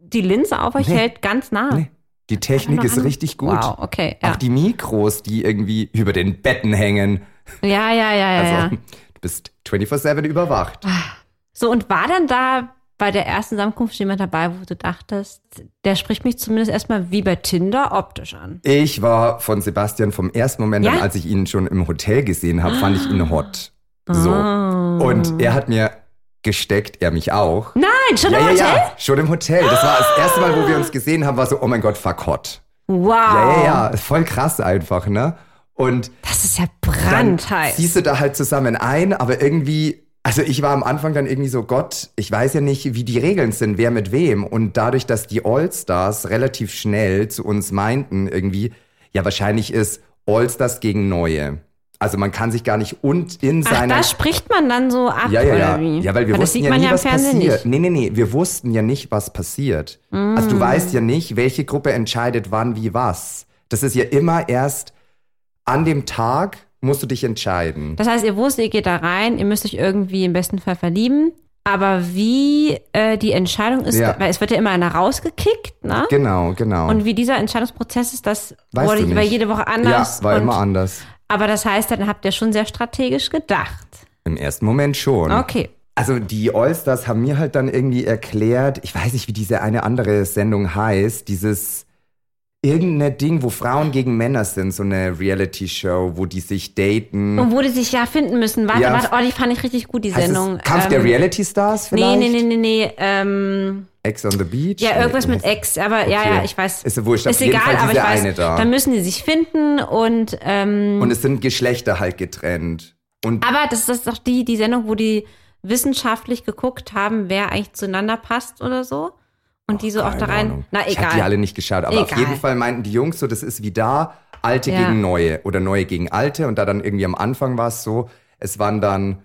die Linse auf euch Nee. hält, ganz nah. Nee, die Technik ist an- richtig gut. Wow, okay. Ja, Auch die Mikros, die irgendwie über den Betten hängen. ja, ja, ja, ja. Also, ja. du bist 24-7 überwacht. So, und war dann da bei der ersten Zusammenkunft jemand dabei, wo du dachtest, der spricht mich zumindest erstmal wie bei Tinder optisch an? Ich war von Sebastian vom ersten Moment Ja? an, als ich ihn schon im Hotel gesehen habe, fand ich ihn hot. So. Ah. Und er hat mir gesteckt, er mich auch. Nein, schon ja, im ja, Hotel? ja, schon im Hotel. Das war das erste Mal, wo wir uns gesehen haben, war so, oh mein Gott, fuck hot. Wow. Ja, ja, ja, voll krass einfach, ne? Und Das ist ja brandheiß. ziehst du da halt zusammen ein, aber irgendwie, also ich war am Anfang dann irgendwie so, Gott, ich weiß ja nicht, wie die Regeln sind, wer mit wem. Und dadurch, dass die Allstars relativ schnell zu uns meinten, irgendwie, ja, wahrscheinlich ist Allstars gegen Neue. Also man kann sich gar nicht und in Ach, seiner da spricht man dann so ab, ja, ja, oder ja. wie? Ja, weil wir das wussten sieht ja man nie, ja im was Fernsehen passiert. nicht. Mm. Nee, nee, nee, wir wussten ja nicht, was passiert. Also du weißt ja nicht, welche Gruppe entscheidet wann, wie, was. Das ist ja immer erst an dem Tag musst du dich entscheiden. Das heißt, ihr wusstet, ihr geht da rein, ihr müsst euch irgendwie im besten Fall verlieben. Aber wie äh, die Entscheidung ist, Ja. weil es wird ja immer einer rausgekickt, ne? Genau, genau. Und wie dieser Entscheidungsprozess ist, das Weißt wurde nicht. jede Woche anders. ja, war und, immer anders. Aber das heißt, dann habt ihr schon sehr strategisch gedacht. Im ersten Moment schon. Okay. Also die Allstars haben mir halt dann irgendwie erklärt, ich weiß nicht, wie diese eine andere Sendung heißt, dieses irgendeine Ding, wo Frauen gegen Männer sind, so eine Reality-Show, wo die sich daten. Und wo die sich ja finden müssen. Warte, Ja. warte, oh, die fand ich richtig gut, die Heißt Sendung. es Kampf Ähm, der Reality-Stars Nee, vielleicht? nee, nee, nee, nee. Ähm, Ex on the Beach? ja, irgendwas Nee, mit Ex, aber ja, Okay. ja, ich weiß. Ist ja wurscht, auf Ist egal, Fall aber ich weiß. eine da. Dann müssen die sich finden und ähm, Und es sind Geschlechter halt getrennt. Und Aber das ist doch die, die Sendung, wo die wissenschaftlich geguckt haben, wer eigentlich zueinander passt oder so. Und die so auch da rein. Ahnung. Na, Ich habe die egal. alle nicht geschaut, aber auf Egal. jeden Fall meinten die Jungs so, das ist wie da, Alte Ja. gegen Neue oder Neue gegen Alte. Und da dann irgendwie am Anfang war es so, es waren dann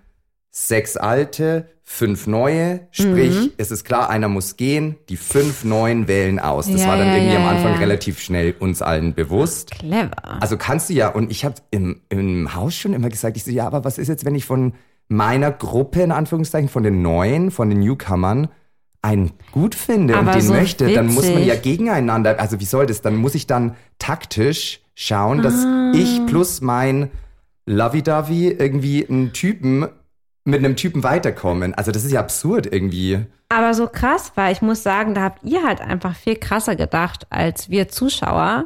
sechs alte, fünf neue. Sprich, Mhm. es ist klar, einer muss gehen, die fünf neuen wählen aus. Das Ja, war dann ja, irgendwie am Anfang relativ schnell uns allen bewusst. Clever. Also kannst du ja, und ich habe im, im Haus schon immer gesagt, ich so, ja, aber was ist jetzt, wenn ich von meiner Gruppe, in Anführungszeichen, von den Neuen, von den Newcomern, einen gut finde Aber und den so möchte, dann muss man witzig. ja gegeneinander, also wie soll das, dann muss ich dann taktisch schauen, dass Ah. ich plus mein Lovey-Dovey irgendwie einen Typen mit einem Typen weiterkommen. Also das ist ja absurd irgendwie. Aber so krass war, ich muss sagen, da habt ihr halt einfach viel krasser gedacht als wir Zuschauer,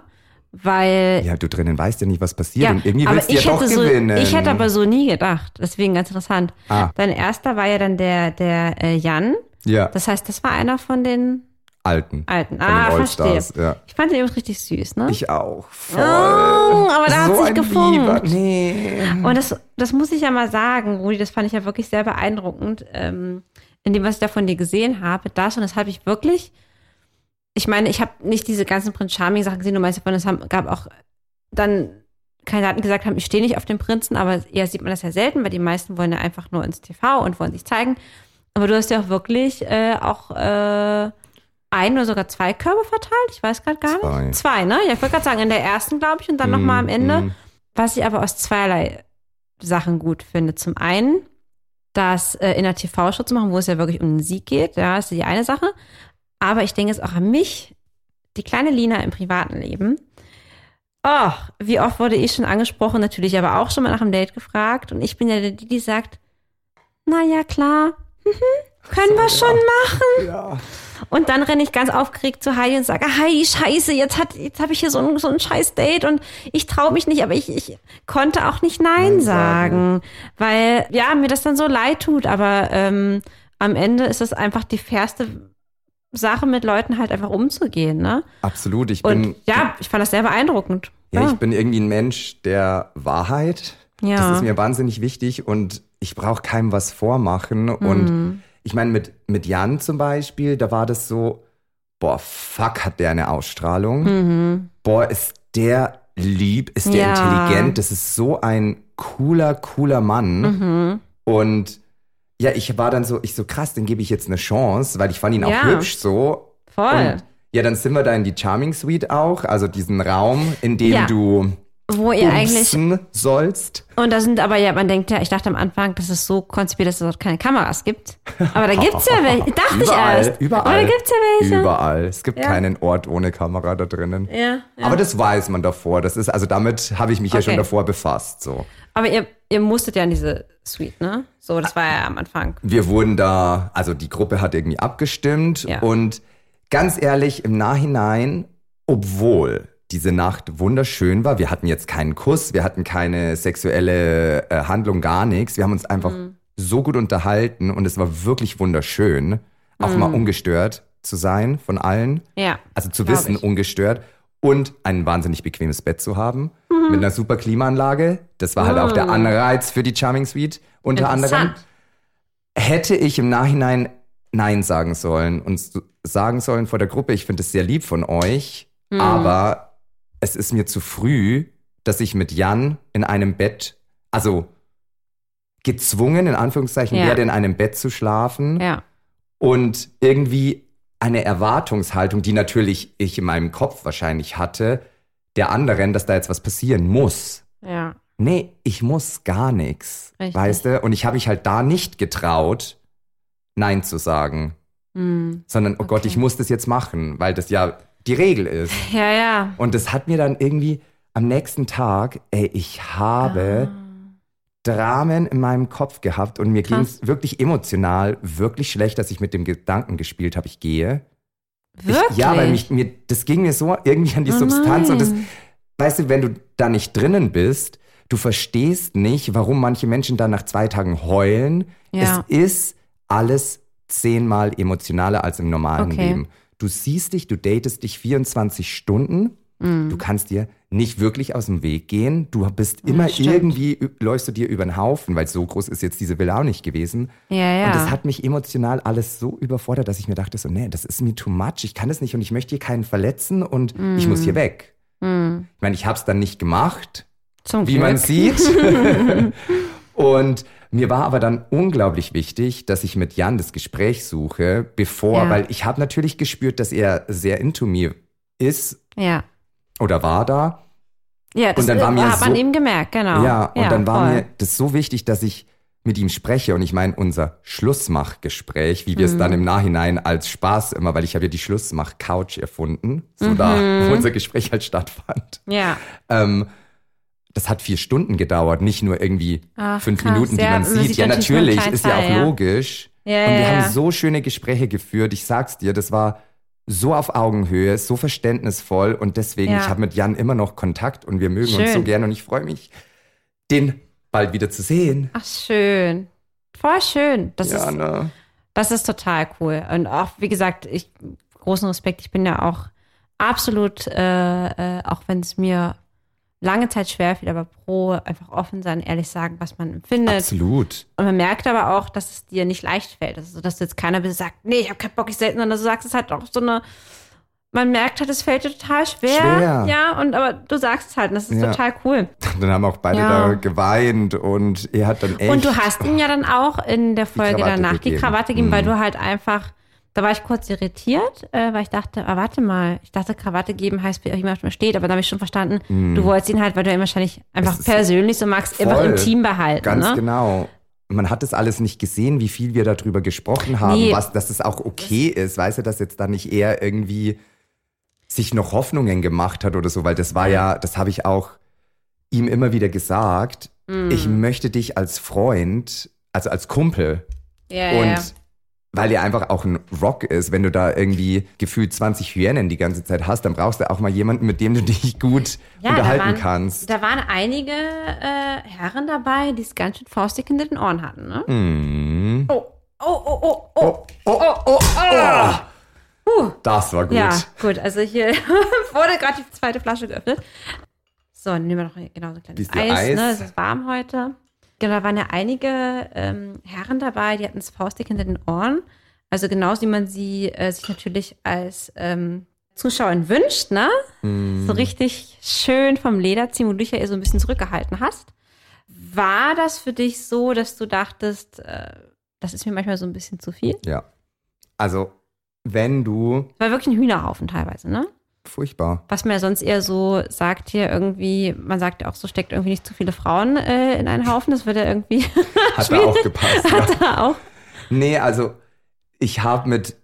weil Ja, du drinnen weißt ja nicht, was passiert Ja, und irgendwie willst du ja ich doch hätte so, gewinnen. Ich hätte aber so nie gedacht. Deswegen ganz interessant. Ah. Dein erster war ja dann der, der äh, Jan. Ja, Das heißt, das war einer von den Alten. Alten. Von ah, verstehe. Ja. Ich fand den übrigens richtig süß, ne? Ich auch. Voll. Oh, aber da hat so sich ein gefunkt. Lieber. Nee. Und das, das muss ich ja mal sagen, Rudi, das fand ich ja wirklich sehr beeindruckend, ähm, in dem, was ich da von dir gesehen habe. Das und das habe ich wirklich, ich meine, ich habe nicht diese ganzen Prinz Charming Sachen gesehen, du meinst davon, es haben, gab auch dann Kandidaten gesagt haben, ich stehe nicht auf den Prinzen, aber eher sieht man das ja selten, weil die meisten wollen ja einfach nur ins TV und wollen sich zeigen. Aber du hast ja auch wirklich äh, auch äh, ein oder sogar zwei Körbe verteilt. Ich weiß gerade gar Zwei. nicht. Zwei, ne? Ja, ich wollte gerade sagen, in der ersten, glaube ich, und dann noch nochmal am Ende. mm. Was ich aber aus zweierlei Sachen gut finde. Zum einen, das äh, in der TV-Show zu machen, wo es ja wirklich um den Sieg geht, ja, ist die eine Sache. Aber ich denke jetzt auch an mich, die kleine Lina im privaten Leben. Oh, wie oft wurde ich schon angesprochen, natürlich aber auch schon mal nach einem Date gefragt. Und ich bin ja die, die sagt, na ja, klar, mhm, können wir schon machen. Ja. Und dann renne ich ganz aufgeregt zu Heidi und sage, Heidi, scheiße, jetzt, hat, jetzt habe ich hier so ein, so ein scheiß Date und ich traue mich nicht, aber ich, ich konnte auch nicht Nein, Nein sagen, weil ja, mir das dann so leid tut, aber ähm, am Ende ist es einfach die fairste Sache, mit Leuten halt einfach umzugehen, ne? Absolut. Ich Und bin, ja, ich fand das sehr beeindruckend. ja, ich bin irgendwie ein Mensch der Wahrheit. Ja. Das ist mir wahnsinnig wichtig und ich brauche keinem was vormachen. Mhm. Und ich meine, mit, mit Jan zum Beispiel, da war das so, boah, fuck, hat der eine Ausstrahlung. Boah, ist der lieb, ist der Mhm. Ja. intelligent. Das ist so ein cooler, cooler Mann. Mhm. Und ja, ich war dann so, ich so krass, den gebe ich jetzt eine Chance, weil ich fand ihn auch Ja. hübsch so. Voll. Und ja, dann sind wir da in die Charming Suite auch, also diesen Raum, in dem Ja. du Wo ihr eigentlich sollst. Und da sind aber ja, man denkt ja, ich dachte am Anfang, dass es so konzipiert, dass es dort keine Kameras gibt. Aber da gibt's ja welche. [LAUGHS] Dachte ich Überall, erst. überall. Aber da gibt's ja welche. Überall. Es gibt Ja. keinen Ort ohne Kamera da drinnen. Ja, ja. Aber das weiß man davor. Das ist, also damit habe ich mich ja Okay. schon davor befasst. So. Aber ihr, ihr musstet ja in diese Suite, ne? So, das war ja am Anfang. Wir wurden da, also die Gruppe hat irgendwie abgestimmt Ja. und ganz ehrlich, im Nachhinein, obwohl diese Nacht wunderschön war, wir hatten jetzt keinen Kuss, wir hatten keine sexuelle äh, Handlung, gar nichts. Wir haben uns einfach Mhm. so gut unterhalten und es war wirklich wunderschön, auch Mhm. mal ungestört zu sein von allen. Ja. Also zu wissen, ich. ungestört und ein wahnsinnig bequemes Bett zu haben Mhm. mit einer super Klimaanlage. Das war halt auch der Anreiz für die Charming Suite unter anderem. Hätte ich im Nachhinein Nein sagen sollen und sagen sollen vor der Gruppe, ich finde es sehr lieb von euch, Mhm. aber es ist mir zu früh, dass ich mit Jan in einem Bett, also gezwungen, in Anführungszeichen, Ja. werde, in einem Bett zu schlafen Ja. und irgendwie eine Erwartungshaltung, die natürlich ich in meinem Kopf wahrscheinlich hatte, der anderen, dass da jetzt was passieren muss. Ja. Nee, ich muss gar nichts, weißt du? Und ich habe mich halt da nicht getraut, Nein zu sagen, Hm. sondern, oh Gott, Okay. ich muss das jetzt machen, weil das ja die Regel ist. [LAUGHS] Ja, ja. Und das hat mir dann irgendwie am nächsten Tag, ey, ich habe Dramen in meinem Kopf gehabt und mir ging es wirklich emotional wirklich schlecht, dass ich mit dem Gedanken gespielt habe, ich gehe. Wirklich? Ich, ja, weil mich, mir, das ging mir so irgendwie an die Oh Substanz und das, nein. weißt du, wenn du da nicht drinnen bist, du verstehst nicht, warum manche Menschen dann nach zwei Tagen heulen. Ja. Es ist alles zehnmal emotionaler als im normalen Okay. Leben. Du siehst dich, du datest dich 24 Stunden. Mhm. Du kannst dir nicht wirklich aus dem Weg gehen. Du bist immer stimmt. irgendwie, läufst du dir über den Haufen, weil so groß ist jetzt diese Villa auch nicht gewesen. Ja, ja. Und das hat mich emotional alles so überfordert, dass ich mir dachte so, nee, das ist mir too much. Ich kann das nicht und ich möchte hier keinen verletzen und ich muss hier weg. Hm. Ich meine, ich habe es dann nicht gemacht, Zum wie Glück. man sieht. [LAUGHS] [LAUGHS] und Mir war aber dann unglaublich wichtig, dass ich mit Jan das Gespräch suche, bevor, Ja. weil ich habe natürlich gespürt, dass er sehr into mir ist Ja. oder war da. Ja, das Und dann war äh, mir hat man so- eben gemerkt, genau. Ja, und dann war voll. mir das so wichtig, dass ich mit ihm spreche und ich meine unser Schlussmachgespräch, wie wir Mhm. es dann im Nachhinein als Spaß immer, weil ich habe ja die Schlussmach-Couch erfunden, so da Mhm. wo [LAUGHS] unser Gespräch halt stattfand. Ja. Ähm, das hat vier Stunden gedauert, nicht nur irgendwie Ach, fünf krass. Minuten, die Ja, man man sieht. sieht Ja, natürlich ist ja auch ja. logisch. Ja, und wir haben so schöne Gespräche geführt. Ich sag's dir, das war so auf Augenhöhe, so verständnisvoll und deswegen, ich habe mit Jan immer noch Kontakt und wir mögen uns so Schön. gern und ich freue mich, den bald wieder zu sehen. Ach, schön. Voll schön. Das, ja, ist, ne? das ist total cool. Und auch, wie gesagt, ich, großen Respekt, ich bin ja auch absolut, äh, äh, auch wenn es mir lange Zeit schwer fiel, aber pro einfach offen sein, ehrlich sagen, was man empfindet. Absolut. Und man merkt aber auch, dass es dir nicht leicht fällt. Also, dass jetzt keiner bist, sagt, nee, ich habe keinen Bock, ich selten, sondern du sagst es halt auch so eine, man merkt halt, es fällt dir total schwer. Schwer. Ja, und aber du sagst es halt, und das ist Ja. total cool. [LAUGHS] Dann haben auch beide Ja. da geweint und er hat dann echt. Und du hast ihm ja dann auch in der Folge danach die. Krawatte gegeben, weil Mhm. du halt einfach, da war ich kurz irritiert, äh, weil ich dachte, ah, warte mal, ich dachte, Krawatte geben heißt, wie jemand mal steht, aber dann habe ich schon verstanden, du wolltest ihn halt, weil du ihn wahrscheinlich einfach persönlich so magst, einfach intim behalten. Ganz ne? genau. Man hat das alles nicht gesehen, wie viel wir darüber gesprochen haben, Nee. was, dass es auch okay ist. Weißt du, dass jetzt da nicht er irgendwie sich noch Hoffnungen gemacht hat oder so, weil das war ja, das habe ich auch ihm immer wieder gesagt. Mhm. Ich möchte dich als Freund, also als Kumpel Ja, und ja, ja. Weil er einfach auch ein Rock ist, wenn du da irgendwie gefühlt 20 Hyänen die ganze Zeit hast, dann brauchst du auch mal jemanden, mit dem du dich gut [LAUGHS] Ja, unterhalten da waren, kannst. Da waren einige äh, Herren dabei, die es ganz schön faustig hinter den Ohren hatten, ne? Mhm. Oh, oh, oh, oh, oh. Oh, oh, oh, oh. Das war gut. Ja, gut, also hier [LAUGHS] wurde gerade die zweite Flasche geöffnet. So, dann nehmen wir noch genau so ein kleines Eis, Eis. ne? Es ist warm heute. Genau, da waren ja einige ähm, Herren dabei, die hatten das Faustdick hinter den Ohren. Also genauso wie man sie äh, sich natürlich als ähm, Zuschauerin wünscht, ne? Mhm. So richtig schön vom Leder ziehen, wo du dich ja eher so ein bisschen zurückgehalten hast. War das für dich so, dass du dachtest, äh, das ist mir manchmal so ein bisschen zu viel? Ja. Also, wenn du. War wirklich ein Hühnerhaufen teilweise, ne? Furchtbar. Was man ja sonst eher so sagt hier irgendwie, man sagt ja auch so, steckt irgendwie nicht zu viele Frauen äh, in einen Haufen. Das wird ja irgendwie [LAUGHS] Hat da auch gepasst. Ja. hat er auch. Nee, also, ich habe mit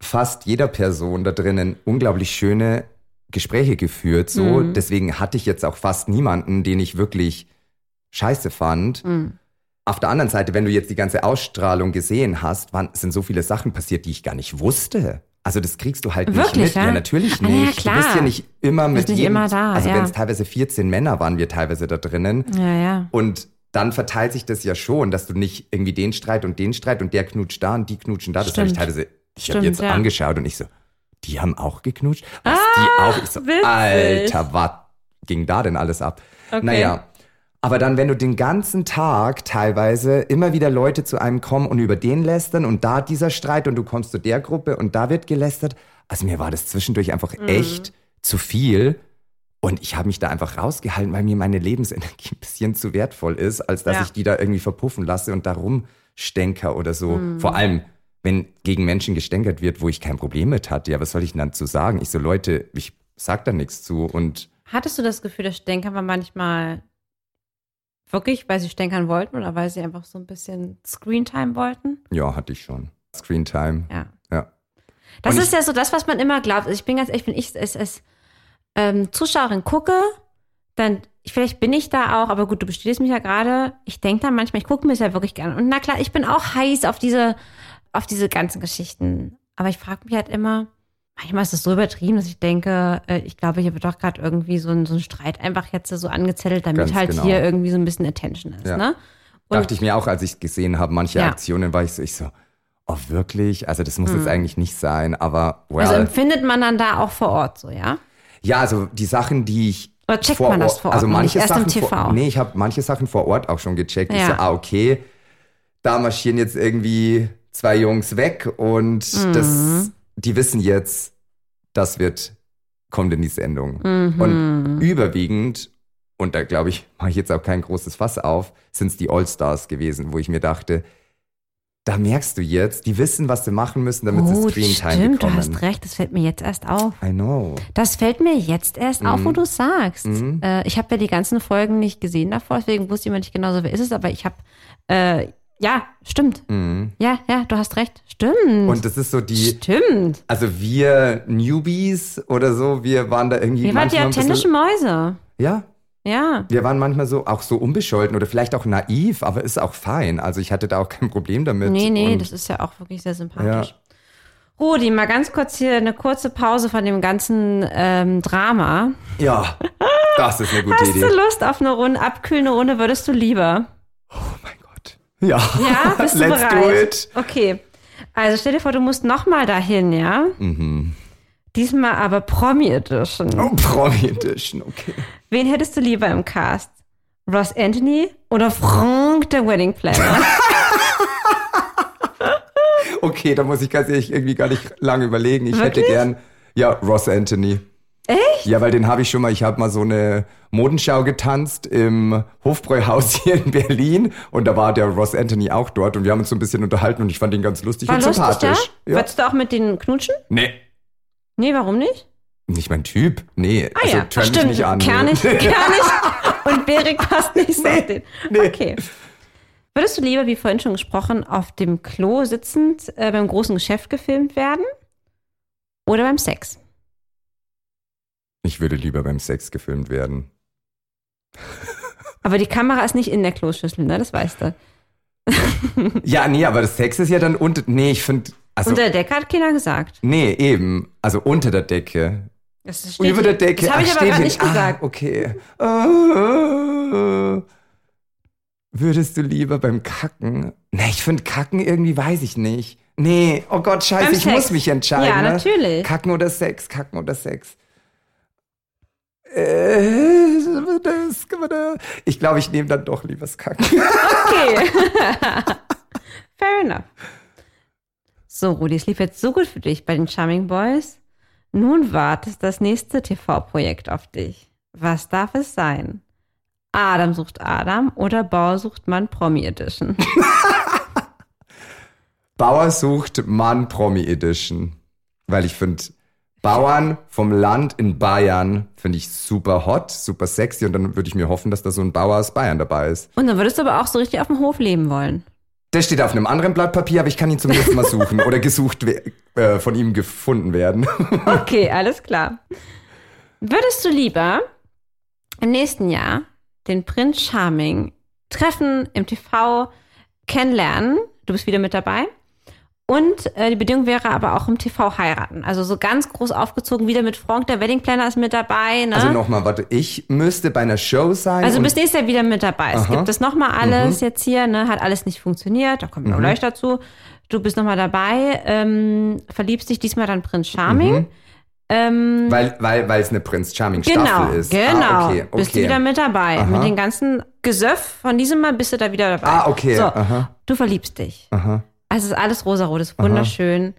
fast jeder Person da drinnen unglaublich schöne Gespräche geführt. So, Mhm. deswegen hatte ich jetzt auch fast niemanden, den ich wirklich scheiße fand. Mhm. Auf der anderen Seite, wenn du jetzt die ganze Ausstrahlung gesehen hast, waren, sind so viele Sachen passiert, die ich gar nicht wusste. Also das kriegst du halt nicht Wirklich, mit. ja? Ja, natürlich Ah, ja, nicht. klar. Du bist ja nicht immer mit nicht jedem. immer da, also ja. wenn es teilweise 14 Männer waren, wir teilweise da drinnen. Ja, ja. Und dann verteilt sich das ja schon, dass du nicht irgendwie den Streit und den Streit und der knutscht da und die knutschen da. Das habe ich Stimmt. teilweise, ich Stimmt, habe jetzt ja. angeschaut und ich so, die haben auch geknutscht? Was, Ah, die auch? Ich so, witzig. Alter, was ging da denn alles ab? Okay. Naja, aber dann, wenn du den ganzen Tag teilweise immer wieder Leute zu einem kommen und über den lästern und da dieser Streit und du kommst zu der Gruppe und da wird gelästert. Also mir war das zwischendurch einfach Mhm. echt zu viel. Und ich habe mich da einfach rausgehalten, weil mir meine Lebensenergie [LAUGHS] ein bisschen zu wertvoll ist, als dass Ja. ich die da irgendwie verpuffen lasse und darum stänker oder so. Mhm. Vor allem, wenn gegen Menschen gestänkert wird, wo ich kein Problem mit hatte. Ja, was soll ich denn dann zu sagen? Ich so, Leute, ich sag da nichts zu und Hattest du das Gefühl, dass Stänker war manchmal wirklich, weil sie stänkern wollten oder weil sie einfach so ein bisschen Screentime wollten? ja, hatte ich schon. Screentime. Ja. Ja. Das Und ist ja so das, was man immer glaubt. Ich bin ganz ehrlich, wenn ich es als ähm, Zuschauerin gucke, dann, vielleicht bin ich da auch, aber gut, du bestätigst mich ja gerade. Ich denke dann manchmal, ich gucke mir es ja wirklich gerne. Und na klar, ich bin auch heiß auf diese, auf diese ganzen Geschichten. Aber ich frage mich halt immer, manchmal ist es so übertrieben, dass ich denke, äh, ich glaube, hier wird doch gerade irgendwie so ein, so ein Streit einfach jetzt so angezettelt, damit Ganz halt genau. hier irgendwie so ein bisschen Attention ist. Ja. Ne? Und Dachte ich mir auch, als ich gesehen habe, manche Ja. Aktionen, war ich so, ich so, oh wirklich? Also das muss jetzt eigentlich nicht sein, aber well. also empfindet man dann da auch vor Ort so, ja? ja, also die Sachen, die ich Oder checkt vor man das vor Ort Also manche erst im Sachen TV? Vor, nee, ich habe manche Sachen vor Ort auch schon gecheckt. Ich Ja. so, ah, okay, da marschieren jetzt irgendwie zwei Jungs weg und Mhm. das, die wissen jetzt, das wird, kommt in die Sendung. Mhm. Und überwiegend und da glaube ich, mache ich jetzt auch kein großes Fass auf, sind es die All-Stars gewesen, wo ich mir dachte, da merkst du jetzt, die wissen, was sie machen müssen, damit oh, sie Screentime stimmt, bekommen. du hast recht, das fällt mir jetzt erst auf. I know. Das fällt mir jetzt erst auf, Mhm. wo du es sagst. Äh, ich habe ja die ganzen Folgen nicht gesehen davor, deswegen wusste ich immer nicht genau so, wer ist es, aber ich habe, äh, ja, stimmt. Ja, ja, du hast recht. Stimmt. Mhm. Und das ist so die, stimmt. also wir Newbies oder so, wir waren da irgendwie Wir waren die authentischen Mäuse. Ja, Ja. wir waren manchmal so auch so unbescholten oder vielleicht auch naiv, aber ist auch fein. Also ich hatte da auch kein Problem damit. Nee, nee, Und das ist ja auch wirklich sehr sympathisch. Ja. Rudi, mal ganz kurz hier eine kurze Pause von dem ganzen ähm, Drama. Ja, das ist eine gute Hast Idee. du Lust auf eine Runde, abkühlende Runde, würdest du lieber? Oh mein Gott. Ja, Ja, [LAUGHS] bist du let's bereit? do it. Okay. Also stell dir vor, du musst noch mal dahin, ja? Diesmal aber Promi Edition. Mhm. Oh, Promi Edition, okay. Wen hättest du lieber im Cast? Ross Anthony oder Frank, der Wedding Planner? [LAUGHS] [LAUGHS] Okay, da muss ich ganz ehrlich irgendwie gar nicht lange überlegen. Ich hätte Wirklich? gern, ja, Ross Anthony. Ja, weil den habe ich schon mal, ich habe mal so eine Modenschau getanzt im Hofbräuhaus [LAUGHS] hier in Berlin und da war der Ross Anthony auch dort und wir haben uns so ein bisschen unterhalten und ich fand ihn ganz lustig War und lustig, sympathisch. Ja? Würdest du auch mit denen knutschen? Nee, Nee, warum nicht? nicht mein Typ. Nee, Ah also ja, turn mich stimmt. nicht an. Kernig, kernig. [LAUGHS] Und Berik passt nicht so auf den. nee. Okay. Würdest du lieber, wie vorhin schon gesprochen, auf dem Klo sitzend äh, beim großen Geschäft gefilmt werden? Oder beim Sex? Ich würde lieber beim Sex gefilmt werden. Aber die Kamera ist nicht in der Kloschüssel, ne? Das weißt du. [LAUGHS] Ja, nee, aber das Sex ist ja dann unter. Nee, ich finde. Also, Unter der Decke hat keiner gesagt. nee, eben. Also unter der Decke. Das steht Über der. Decke. Das habe ich aber gerade nicht gesagt. Ah, okay. Ah, würdest du lieber beim Kacken? Nee, ich finde Kacken irgendwie, weiß ich nicht. Nee, oh Gott, scheiße, Beim ich Sex. muss mich entscheiden. Ja, ne? natürlich. Kacken oder Sex, Kacken oder Sex. Äh, Ich glaube, ich nehme dann doch lieber das Kacken. Okay. [LAUGHS] [LAUGHS] Fair enough. So, Rudi, es lief jetzt so gut für dich bei den Charming Boys. Nun wartet das nächste TV-Projekt auf dich. Was darf es sein? Adam sucht Adam oder Bauer sucht Mann Promi Edition? [LAUGHS] Bauer sucht Mann Promi Edition. Weil ich finde, Bauern vom Land in Bayern finde ich super hot, super sexy und dann würde ich mir hoffen, dass da so ein Bauer aus Bayern dabei ist. Und dann würdest du aber auch so richtig auf dem Hof leben wollen. Der steht auf einem anderen Blatt Papier, aber ich kann ihn zumindest mal suchen oder gesucht äh, von ihm gefunden werden. [LAUGHS] Okay, alles klar. Würdest du lieber im nächsten Jahr den Prinz Charming treffen, im TV kennenlernen? Du bist wieder mit dabei. Und äh, die Bedingung wäre aber auch im TV heiraten. Also so ganz groß aufgezogen, wieder mit Frank, der Wedding Planner ist mit dabei. Ne? Also nochmal, warte, ich müsste bei einer Show sein. Also bist nächstes Jahr wieder mit dabei. Es Aha. gibt das nochmal alles jetzt hier, ne? Hat alles nicht funktioniert, da kommt noch gleich dazu. Du bist nochmal dabei, ähm, verliebst dich diesmal dann Prinz Charming. Ähm, weil weil weil es eine Prinz Charming genau, Staffel ist. genau. Ah, okay, okay. Bist du wieder mit dabei. Aha. Mit den ganzen Gesöff von diesem Mal bist du da wieder dabei. Ah, okay, So, aha. du verliebst dich. Aha, es ist alles rosarot, es ist wunderschön.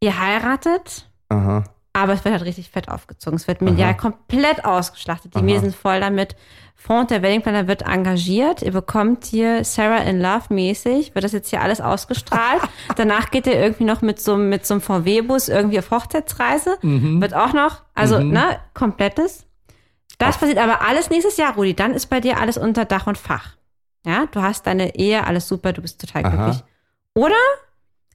Ihr heiratet, aha. aber es wird halt richtig fett aufgezogen. Es wird medial komplett ausgeschlachtet. Die Medien sind voll damit. Front der Wedding Planner wird engagiert. Ihr bekommt hier Sarah in Love mäßig. Wird das jetzt hier alles ausgestrahlt. [LAUGHS] Danach geht ihr irgendwie noch mit so, mit so einem VW-Bus irgendwie auf Hochzeitsreise. Wird auch noch, also, ne, komplettes. Das passiert aber alles nächstes Jahr, Rudi. Dann ist bei dir alles unter Dach und Fach. Ja, du hast deine Ehe, alles super, du bist total Aha. glücklich. Oder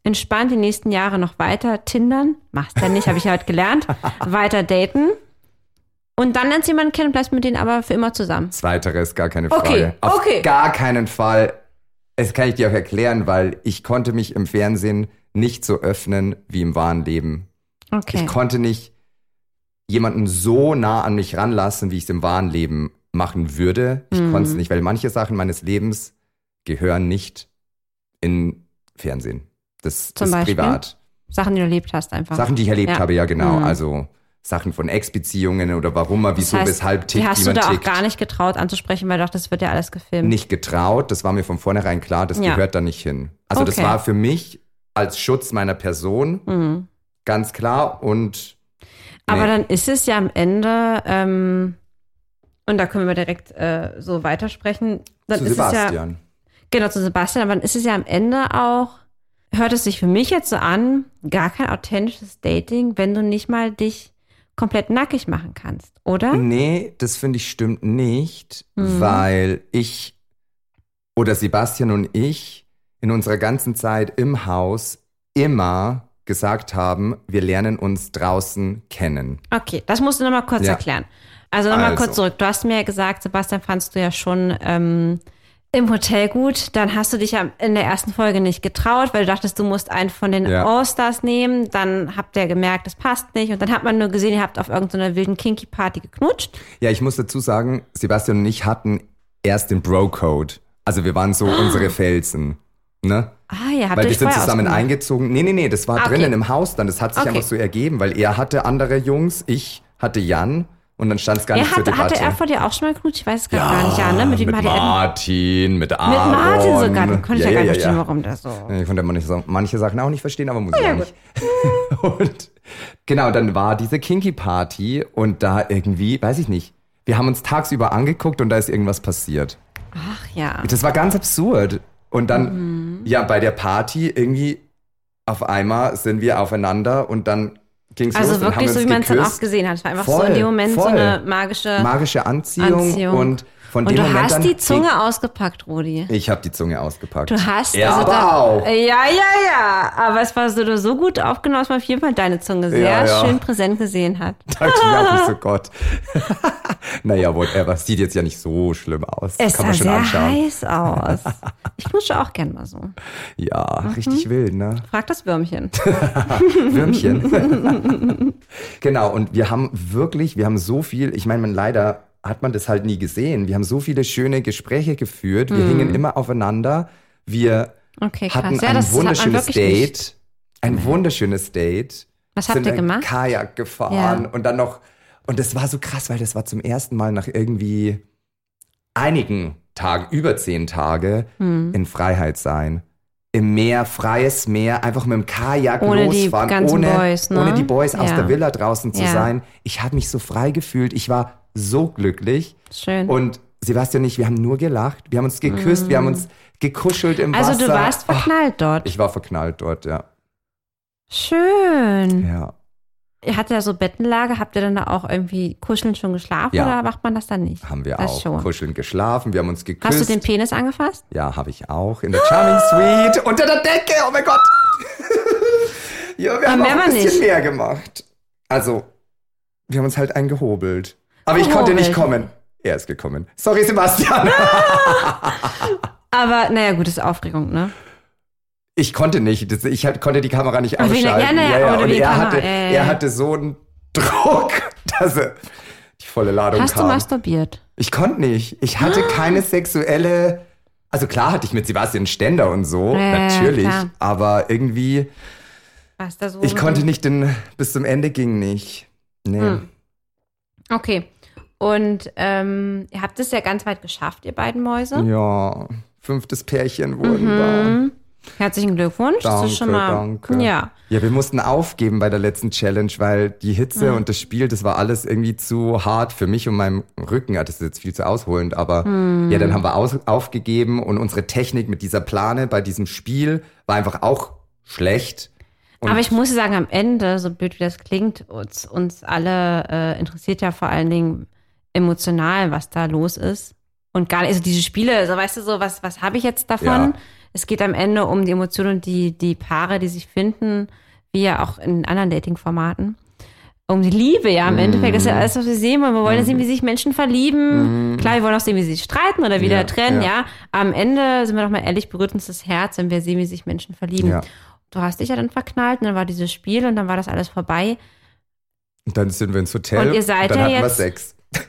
entspannt die nächsten Jahre noch weiter tindern. Machst ja nicht, habe ich ja heute gelernt. [LAUGHS] weiter daten. Und dann lernst du jemanden kennen und bleibst mit denen aber für immer zusammen. Zweiteres, gar keine Frage. Okay, Auf okay. gar keinen Fall. Das kann ich dir auch erklären, weil ich konnte mich im Fernsehen nicht so öffnen wie im wahren Leben. Okay. Ich konnte nicht jemanden so nah an mich ranlassen, wie ich es im wahren Leben machen würde. Ich Mhm. konnte es nicht, weil manche Sachen meines Lebens gehören nicht in Fernsehen. Das Zum ist Beispiel? privat. Sachen, die du erlebt hast einfach. Sachen, die ich erlebt Ja. habe, ja genau. Mhm. Also Sachen von Ex-Beziehungen oder warum man, wieso, das heißt, weshalb tickt, die hast wie du man da tickt. auch gar nicht getraut anzusprechen, weil du dachtest, das wird ja alles gefilmt. nicht getraut. Das war mir von vornherein klar, das Ja. gehört da nicht hin. Also das Okay. war für mich als Schutz meiner Person Mhm. ganz klar und Aber Nee. dann ist es ja am Ende, ähm, und da können wir direkt äh, so weitersprechen. Dann Zu ist es ja, Sebastian. Genau, zu Sebastian. Aber dann ist es ja am Ende auch, hört es sich für mich jetzt so an, gar kein authentisches Dating, wenn du nicht mal dich komplett nackig machen kannst, oder? Nee, das finde ich stimmt nicht, Mhm. weil ich oder Sebastian und ich in unserer ganzen Zeit im Haus immer gesagt haben, wir lernen uns draußen kennen. Okay, das musst du nochmal kurz Ja. erklären. Also nochmal Also. kurz zurück. Du hast mir ja gesagt, Sebastian fandst du ja schon ähm, im Hotel gut. Dann hast du dich ja in der ersten Folge nicht getraut, weil du dachtest, du musst einen von den Ja. All-Stars nehmen. Dann habt ihr gemerkt, das passt nicht. Und dann hat man nur gesehen, ihr habt auf irgendeiner wilden Kinky-Party geknutscht. Ja, ich muss dazu sagen, Sebastian und ich hatten erst den Bro-Code. Also wir waren so unsere Felsen. Ne? Ah ja, habt Weil wir sind zusammen eingezogen. Nee, nee, nee, das war Ah, okay. drinnen im Haus dann. Das hat sich Okay. einfach so ergeben, weil er hatte andere Jungs, ich hatte Jan und dann stand es gar nicht Er zur hatte, Debatte. hatte er vor dir auch schon mal geknutscht? Ich weiß es gar nicht, ja, ne? Mit mit hat er Martin, mit Aaron. Mit Martin sogar. Dann konnte ich ja, gar nicht verstehen, warum das so. Ich konnte manche, manche Sachen auch nicht verstehen, aber muss ich Ja, auch nicht. [LAUGHS] und genau, dann war diese Kinky-Party und da irgendwie, weiß ich nicht, wir haben uns tagsüber angeguckt und da ist irgendwas passiert. Ach ja. Das war ganz absurd. Und dann, Mhm. ja, bei der Party irgendwie auf einmal sind wir aufeinander und dann ging es Also los. wirklich wir so, wie man es dann auch gesehen hat. Es war einfach so Voll, in dem Moment so voll. eine magische Magische Anziehung, Anziehung. und von Und du Moment hast die Zunge ausgepackt, Rudi. Ich habe die Zunge ausgepackt. Du hast er also aber da, auch. Ja, ja, ja. Aber es war so, so gut aufgenommen, dass man auf jeden Fall deine Zunge sehr Ja, ja. schön präsent gesehen hat. [LAUGHS] mir auch so [LAUGHS] Gott. [LAUGHS] naja, whatever. Sieht jetzt ja nicht so schlimm aus. Es Kann man sah schon sehr anschauen. heiß aus. Ich knutsche auch gern mal so. Ja, Mhm. richtig wild, ne? Frag das Würmchen. Würmchen. genau, und wir haben wirklich, wir haben so viel, ich meine, man leider hat man das halt nie gesehen. Wir haben so viele schöne Gespräche geführt. Wir hingen immer aufeinander. Wir Mhm. Okay, hatten Ja, ein wunderschönes Date. nicht. Ein wunderschönes Date. Was habt ihr gemacht? Kajak gefahren Ja. und dann noch. Und das war so krass, weil das war zum ersten Mal nach irgendwie einigen Tagen, über zehn Tage, Hm. in Freiheit sein. Im Meer, freies Meer, einfach mit dem Kajak Ohne die losfahren, ganzen ohne, Boys, ne? ohne die Boys aus Ja. der Villa draußen zu Ja. sein. Ich habe mich so frei gefühlt. Ich war so glücklich. Schön. Und Sebastian und ich, wir haben nur gelacht. Wir haben uns geküsst, wir haben uns gekuschelt im also Wasser. du warst Oh, verknallt dort. ich war verknallt dort, ja. Schön. Ja. Ihr hattet ja so Bettenlage. Habt ihr dann da auch irgendwie kuscheln schon geschlafen Ja. oder macht man das dann nicht? Haben wir das auch. Schon. Kuscheln geschlafen, wir haben uns geküsst. Hast du den Penis angefasst? Ja, habe ich auch. In der Charming Suite. Unter der Decke. Oh mein Gott. [LAUGHS] ja, wir haben auch ein bisschen nicht. mehr gemacht. Also, wir haben uns halt eingehobelt. Aber ich konnte nicht kommen. Er ist gekommen. Sorry, Sebastian. [LAUGHS] Aber naja, gut, ist Aufregung, ne? Ich konnte nicht. Ich halt- konnte die Kamera nicht wie- ausschalten. ja, oder Und er hatte, er hatte so einen Druck, [LAUGHS] dass er die volle Ladung Hast du kam. masturbiert? Ich konnte nicht. Ich hatte keine sexuelle. Also klar hatte ich mit Sebastian Ständer und so, Ja, ja, natürlich. klar. Aber irgendwie, Was da so? ich konnte nicht den, bis zum Ende ging nicht. Nee. Hm. Okay. Und ähm, ihr habt es ja ganz weit geschafft, ihr beiden Mäuse. Ja, fünftes Pärchen wurden Mhm. wir. Herzlichen Glückwunsch. das Danke, ist schon mal. danke. Ja. Ja, wir mussten aufgeben bei der letzten Challenge, weil die Hitze Mhm. und das Spiel, das war alles irgendwie zu hart für mich und meinem Rücken. Ja, das ist jetzt viel zu ausholend, aber Mhm. ja, dann haben wir aus, aufgegeben und unsere Technik mit dieser Plane bei diesem Spiel war einfach auch schlecht. Und Aber ich muss sagen, am Ende, so blöd wie das klingt, uns, uns alle äh, interessiert ja vor allen Dingen emotional, was da los ist. Und gar nicht, also diese Spiele, so weißt du so, was, was habe ich jetzt davon? Ja. Es geht am Ende um die Emotionen und die, die Paare, die sich finden, wie ja auch in anderen Dating-Formaten. Um die Liebe, ja, im Endeffekt ist ja Mhm. alles, was wir sehen wollen. Wir wollen ja sehen, wie sich Menschen verlieben. Klar, wir wollen auch sehen, wie sie sich streiten oder wieder Ja, trennen, ja. ja. Am Ende sind wir doch mal ehrlich, berührt uns das Herz, wenn wir sehen, wie sich Menschen verlieben. Ja. Du hast dich ja dann verknallt und dann war dieses Spiel und dann war das alles vorbei. Und dann sind wir ins Hotel Und ihr seid dann ja hatten wir jetzt- Sex. [LAUGHS]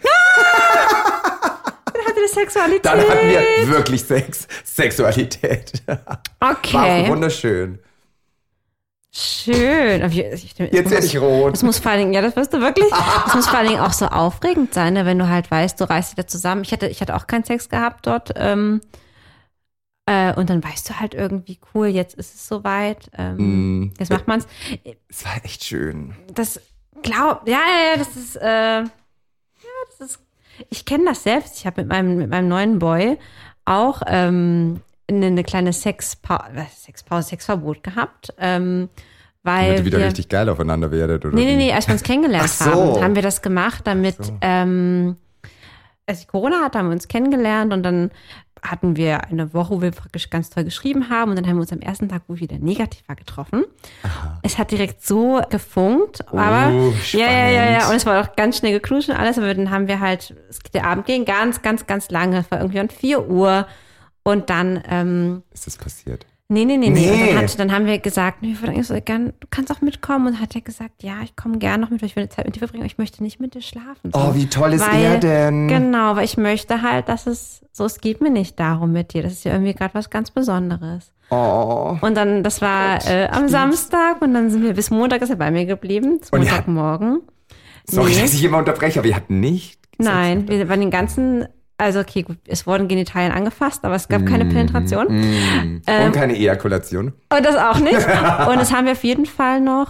Sexualität. Dann hatten wir wirklich Sex. Sexualität. War okay. wunderschön. Schön. Aber ich- ich- Jetzt werde ich rot. Das muss vor allen Dingen, ja, das wirst du wirklich. Das muss vor allen Dingen auch so aufregend sein, ne, wenn du halt weißt, du reißt dich da zusammen. Ich hatte, ich hatte auch keinen Sex gehabt dort. Ähm, äh, und dann weißt du halt irgendwie, cool, jetzt ist es soweit. Ähm, Mm. Jetzt macht man's. Es war echt schön. Das glaub, ja, ja, ja, das ist, äh, ja, das ist. Ich kenne das selbst. Ich habe mit meinem, mit meinem neuen Boy auch ähm, eine, eine kleine Sexpa Sexpause, Sexverbot gehabt. Ähm, weil Damit ihr wieder wir, richtig geil aufeinander werdet, oder? Nee, nee, nee, als wir uns kennengelernt so. haben, haben wir das gemacht, damit, ähm, als ich Corona hatte, haben wir uns kennengelernt und dann hatten wir eine Woche, wo wir praktisch ganz toll geschrieben haben und dann haben wir uns am ersten Tag, wo ich wieder negativ war, getroffen. Es hat direkt so gefunkt, aber ja, ja, ja, ja, Oh, spannend. und es war auch ganz schnell geknutscht und alles, aber dann haben wir halt, der Abend ging ganz, ganz, ganz lange, es war irgendwie um 4 Uhr und dann, ähm, Ist das passiert? Nee, nee, nee, nee. Nee. dann, hat, dann haben wir gesagt, nee, so gern, du kannst auch mitkommen. Und hat er gesagt, ja, ich komme gerne noch mit, weil ich will Zeit mit dir verbringen, aber ich möchte nicht mit dir schlafen. So. Oh, wie toll ist weil, er denn? Genau, weil ich möchte halt, dass es, so, es geht mir nicht darum mit dir. Das ist ja irgendwie gerade was ganz Besonderes. Oh. Und dann, das war äh, am Samstag und dann sind wir bis Montag ist er bei mir geblieben. Bis Montagmorgen. Sorry, Nee. dass ich immer unterbreche, aber ihr habt nicht. Nein, wir waren den ganzen, also okay, gut, es wurden Genitalien angefasst, aber es gab keine Mhm. Penetration. Ähm, Und keine Ejakulation. Und das auch nicht. [LAUGHS] Und das haben wir auf jeden Fall noch.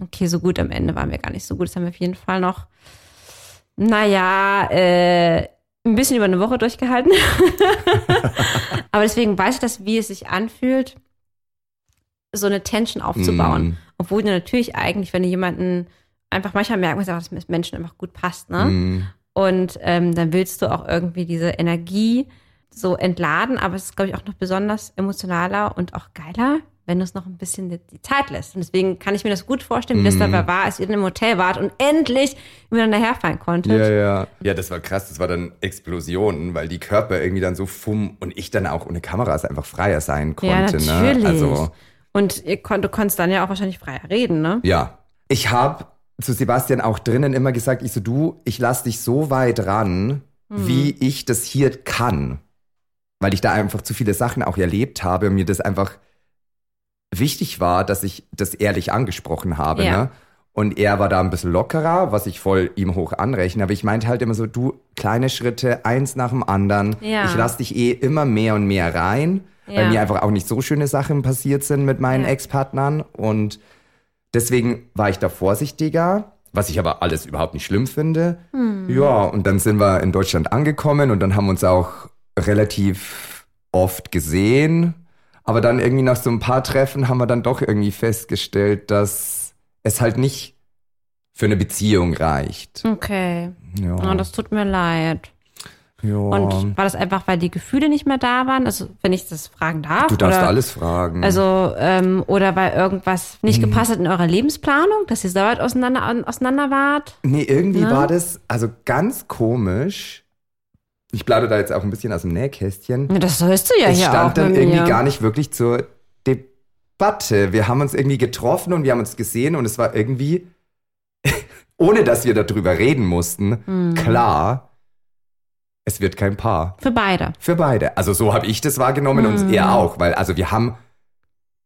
Okay, so gut am Ende waren wir gar nicht so gut. Das haben wir auf jeden Fall noch, naja, äh, ein bisschen über eine Woche durchgehalten. [LAUGHS] Aber deswegen weiß ich das, wie es sich anfühlt, so eine Tension aufzubauen. Mm. Obwohl du natürlich eigentlich, wenn du jemanden einfach manchmal merken musst, dass es mit Menschen einfach gut passt, ne? Mm. Und ähm, dann willst du auch irgendwie diese Energie so entladen, aber es ist, glaube ich, auch noch besonders emotionaler und auch geiler, wenn du es noch ein bisschen die, Zeit lässt. Und deswegen kann ich mir das gut vorstellen, wie das dabei war, als ihr in einem Hotel wart und endlich miteinander herfallen konntet. Ja, ja. Ja, das war krass. Das war dann Explosionen, weil die Körper irgendwie dann so fumm und ich dann auch ohne Kameras einfach freier sein konnte. Ja, natürlich. Ne? Also, Und ihr konnt, du konntest dann ja auch wahrscheinlich freier reden, ne? ja. Ich habe zu Sebastian auch drinnen immer gesagt, ich so, du, ich lass dich so weit ran, Hm. wie ich das hier kann. Weil ich da einfach zu viele Sachen auch erlebt habe und mir das einfach wichtig war, dass ich das ehrlich angesprochen habe. Ja. Ne? Und er war da ein bisschen lockerer, was ich voll ihm hoch anrechne. Aber ich meinte halt immer so, du, kleine Schritte, eins nach dem anderen. Ja. Ich lass dich eh immer mehr und mehr rein, weil Ja. mir einfach auch nicht so schöne Sachen passiert sind mit meinen. Ex-Partnern. Und deswegen war ich da vorsichtiger, was ich aber alles überhaupt nicht schlimm finde. Hm. Ja, und dann sind wir in Deutschland angekommen und dann haben wir uns auch relativ oft gesehen. Aber dann irgendwie nach so ein paar Treffen haben wir dann doch irgendwie festgestellt, dass es halt nicht für eine Beziehung reicht. Okay. Ja. Oh, das tut mir leid. Ja. Und war das einfach, weil die Gefühle nicht mehr da waren? Also, wenn ich das fragen darf? du darfst oder, alles fragen. Also, ähm, oder weil irgendwas nicht Mhm. gepasst hat in eurer Lebensplanung, dass ihr so weit auseinander, auseinander wart? Nee, irgendwie Ne? war das also ganz komisch. Ich plaudere da jetzt auch ein bisschen aus dem Nähkästchen. Ja, das sollst du ja es hier stand auch dann bei irgendwie mir. gar nicht wirklich zur Debatte. Wir haben uns irgendwie getroffen und wir haben uns gesehen und es war irgendwie, [LAUGHS] ohne dass wir darüber reden mussten, Hm. klar, es wird kein Paar. Für beide. Für beide. Also so habe ich das wahrgenommen Mhm. und er auch, weil also wir haben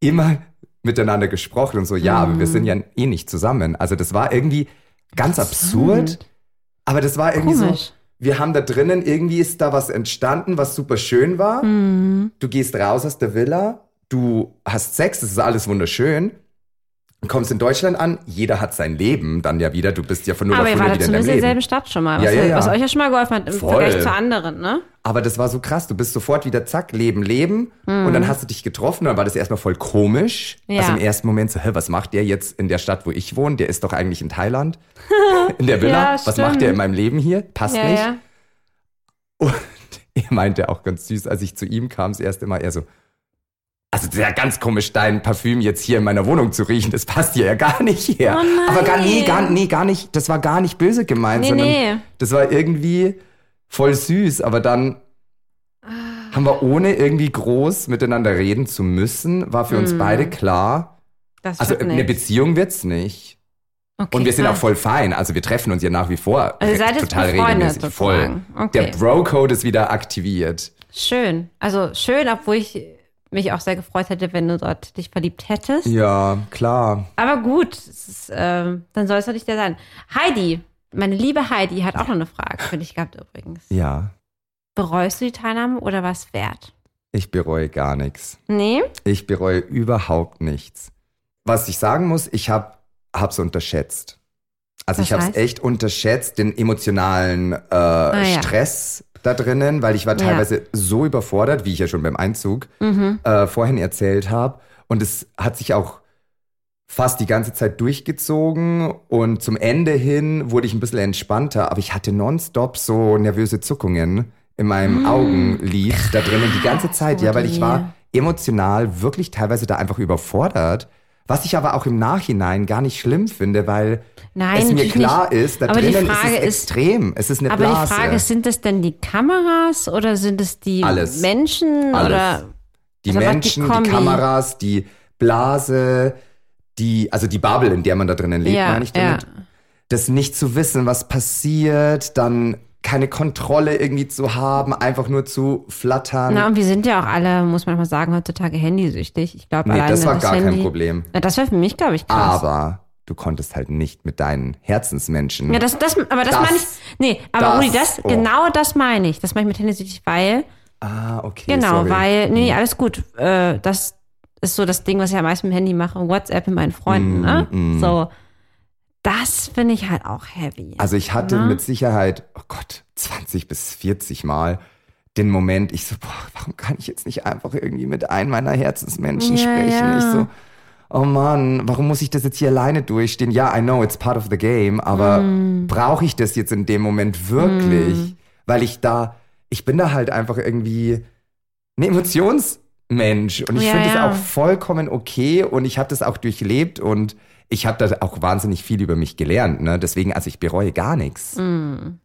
immer miteinander gesprochen und so, ja, aber wir Mhm. sind ja eh nicht zusammen. Also das war irgendwie ganz absurd, aber das war irgendwie Komisch. so, wir haben da drinnen, irgendwie ist da was entstanden, was super schön war. Mhm. Du gehst raus aus der Villa, du hast Sex, das ist alles wunderschön. Kommst in Deutschland an, jeder hat sein Leben dann ja wieder, du bist ja von 0 Aber auf ihr 100 wart wieder in zumindest deinem in derselben Leben. Stadt schon mal, was, Ja, ja, ja. was euch ja schon mal geholfen hat im Voll. Vergleich zu anderen, ne? Aber das war so krass. Du bist sofort wieder zack, Leben, Leben. Und dann hast du dich getroffen. Dann war das erstmal voll komisch. Mhm. Ja. Also im ersten Moment so, hä, was macht der jetzt in der Stadt, wo ich wohne? Der ist doch eigentlich in Thailand. [LAUGHS] In der Villa. Was macht der in meinem Leben hier? Passt nicht. Und [LAUGHS] er meinte auch ganz süß, als ich zu ihm kam, das erste Mal, er so, also das ist ja ganz komisch, dein Parfüm jetzt hier in meiner Wohnung zu riechen. Das passt hier ja gar nicht her. Oh. Aber gar, nee, gar, nee, gar nicht, das war gar nicht böse gemeint, Nee, sondern nee. das war irgendwie voll süß. Aber dann haben wir ohne irgendwie groß miteinander reden zu müssen, war für uns beide klar, Das also wird eine. Beziehung wird's nicht. Okay, Und wir sind auch krass. voll fein. Also wir treffen uns ja nach wie vor Also seid total regelmäßig. Voll. Okay. Der Bro-Code ist wieder aktiviert. Schön. Also schön, obwohl ich mich auch sehr gefreut hätte, wenn du dort dich verliebt hättest. Ja, klar. Aber gut, es ist, ähm, dann soll es doch nicht der sein. Heidi, meine liebe Heidi, hat auch noch eine Frage für dich gehabt übrigens. Ja, Bereust du die Teilnahme oder war es wert? ich bereue gar nichts. Nee? Ich bereue überhaupt nichts. Was ich sagen muss, ich habe hab's unterschätzt. Also Was ich habe es echt unterschätzt, den emotionalen äh, Ah. Stress da drinnen, weil ich war Ja. teilweise so überfordert, wie ich ja schon beim Einzug Mhm. äh, vorhin erzählt habe. Und es hat sich auch fast die ganze Zeit durchgezogen und zum Ende hin wurde ich ein bisschen entspannter, aber ich hatte nonstop so nervöse Zuckungen in meinem Augenlid da drinnen die ganze Zeit, ja, weil ich war emotional wirklich teilweise da einfach überfordert. Was ich aber auch im Nachhinein gar nicht schlimm finde, weil Nein, es mir klar nicht. ist, da Aber die drinnen ist es ist- extrem. Es ist eine Aber Blase. die Frage ist, sind es denn die Kameras oder sind es die Alles. Menschen Alles. oder die Also die Menschen, die, Kombi? Kameras, die Blase, die, also die Bubble, in der man da drinnen lebt, Ja, meine ich damit. ja. Das nicht zu wissen, was passiert, dann keine Kontrolle irgendwie zu haben, einfach nur zu flattern. Na, und wir sind ja auch alle, muss man mal sagen, heutzutage handysüchtig. Ich glaube, nee, das war gar Handy, kein Problem. Na, das war für mich, glaube ich, krass. Aber du konntest halt nicht mit deinen Herzensmenschen. Ja, das, das, aber das, Das- meine ich. Nee, aber das- Rudi, das, oh. genau das meine ich. Das meine ich mit handysüchtig, weil, ah, okay. genau, sorry. weil, nee, alles gut. Äh, das ist so das Ding, was ich am meisten mit dem Handy mache. WhatsApp mit meinen Freunden, Mm, ne? mm. So. Das finde ich halt auch heavy. Also ich hatte ne? mit Sicherheit, oh Gott, 20 bis 40 Mal den Moment, ich so, boah, warum kann ich jetzt nicht einfach irgendwie mit einem meiner Herzensmenschen Ja, sprechen? ja. Ich so, oh Mann, warum muss ich das jetzt hier alleine durchstehen? Ja, I know, it's part of the game, aber Mm. brauche ich das jetzt in dem Moment wirklich? Weil ich da, ich bin da halt einfach irgendwie ein Emotionsmensch und ich Ja, finde das auch vollkommen okay und ich habe das auch durchlebt und ich habe da auch wahnsinnig viel über mich gelernt. Ne? Deswegen, also ich bereue gar nichts.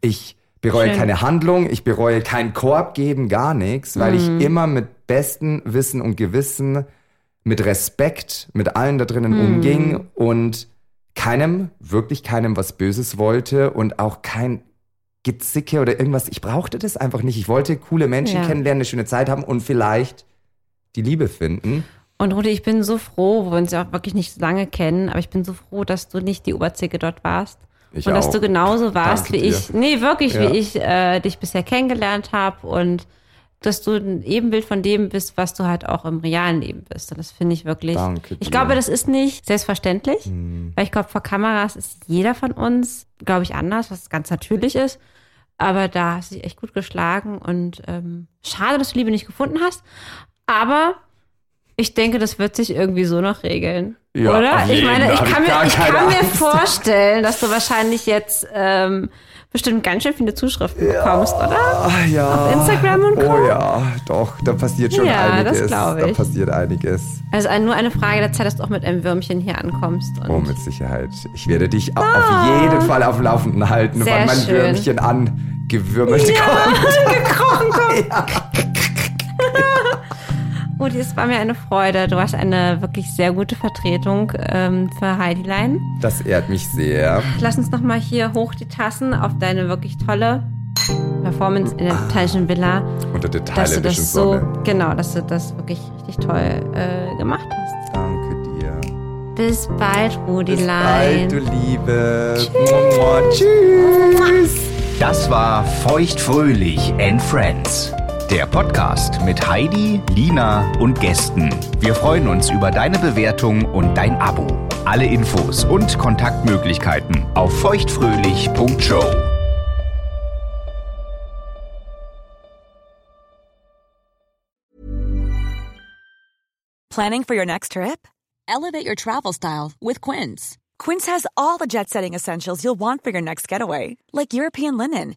Ich bereue Mm. Schön. keine Handlung, ich bereue keinen Korb geben, gar nichts, weil Mm. ich immer mit bestem Wissen und Gewissen, mit Respekt mit allen da drinnen Mm. umging und keinem, wirklich keinem was Böses wollte und auch kein Gezicke oder irgendwas. Ich brauchte das einfach nicht. Ich wollte coole Menschen Ja. kennenlernen, eine schöne Zeit haben und vielleicht die Liebe finden. Und Rudi, ich bin so froh, wo wir uns ja auch wirklich nicht so lange kennen, aber ich bin so froh, dass du nicht die Oberzicke dort warst. Ich und dass auch. du genauso warst, Danke wie dir. ich, nee, wirklich, Ja. wie ich äh, dich bisher kennengelernt habe und dass du ein Ebenbild von dem bist, was du halt auch im realen Leben bist. Und das finde ich wirklich. Danke ich dir. glaube, das ist nicht selbstverständlich, Hm. weil ich glaube, vor Kameras ist jeder von uns, glaube ich, anders, was ganz natürlich ist. Aber da hast du dich echt gut geschlagen und ähm, schade, dass du Liebe nicht gefunden hast. Aber ich denke, das wird sich irgendwie so noch regeln. Ja, Oder? Ich meine, ich ich kann, gar mir, ich kann mir vorstellen, dass du wahrscheinlich jetzt ähm, bestimmt ganz schön viele Zuschriften bekommst, oder? Ah, ja. Auf Instagram und Co. Oh ja, doch, da passiert schon Ja, das einiges. glaub Da ich. passiert einiges. Also nur eine Frage der Zeit, dass du auch mit einem Würmchen hier ankommst. Oh, mit Sicherheit. Ich werde dich au- auf jeden Fall auf dem Laufenden halten, Ah. Sehr wann mein schön. Würmchen angewürmelt kommt. [LAUGHS] gekrochen kommt. [LAUGHS] Rudi, es war mir eine Freude. Du warst eine wirklich sehr gute Vertretung ähm, für Heidilein. Das ehrt mich sehr. Lass uns nochmal hier hoch die Tassen auf deine wirklich tolle Performance in der italienischen Villa. Unter der Dass du thailändischen das so, Sonne. genau, dass du das wirklich richtig toll äh, gemacht hast. Danke dir. Bis bald, Bis Rudilein. bald, du Liebe. Mua, Tschüss. Das war Feuchtfröhlich and Friends. Der Podcast mit Heidi, Lina und Gästen. Wir freuen uns über deine Bewertung und dein Abo. Alle Infos und Kontaktmöglichkeiten auf feuchtfröhlich.show. Planning for your next trip? Elevate your travel style with Quince. Quince has all the jet setting essentials you'll want for your next getaway, like European linen,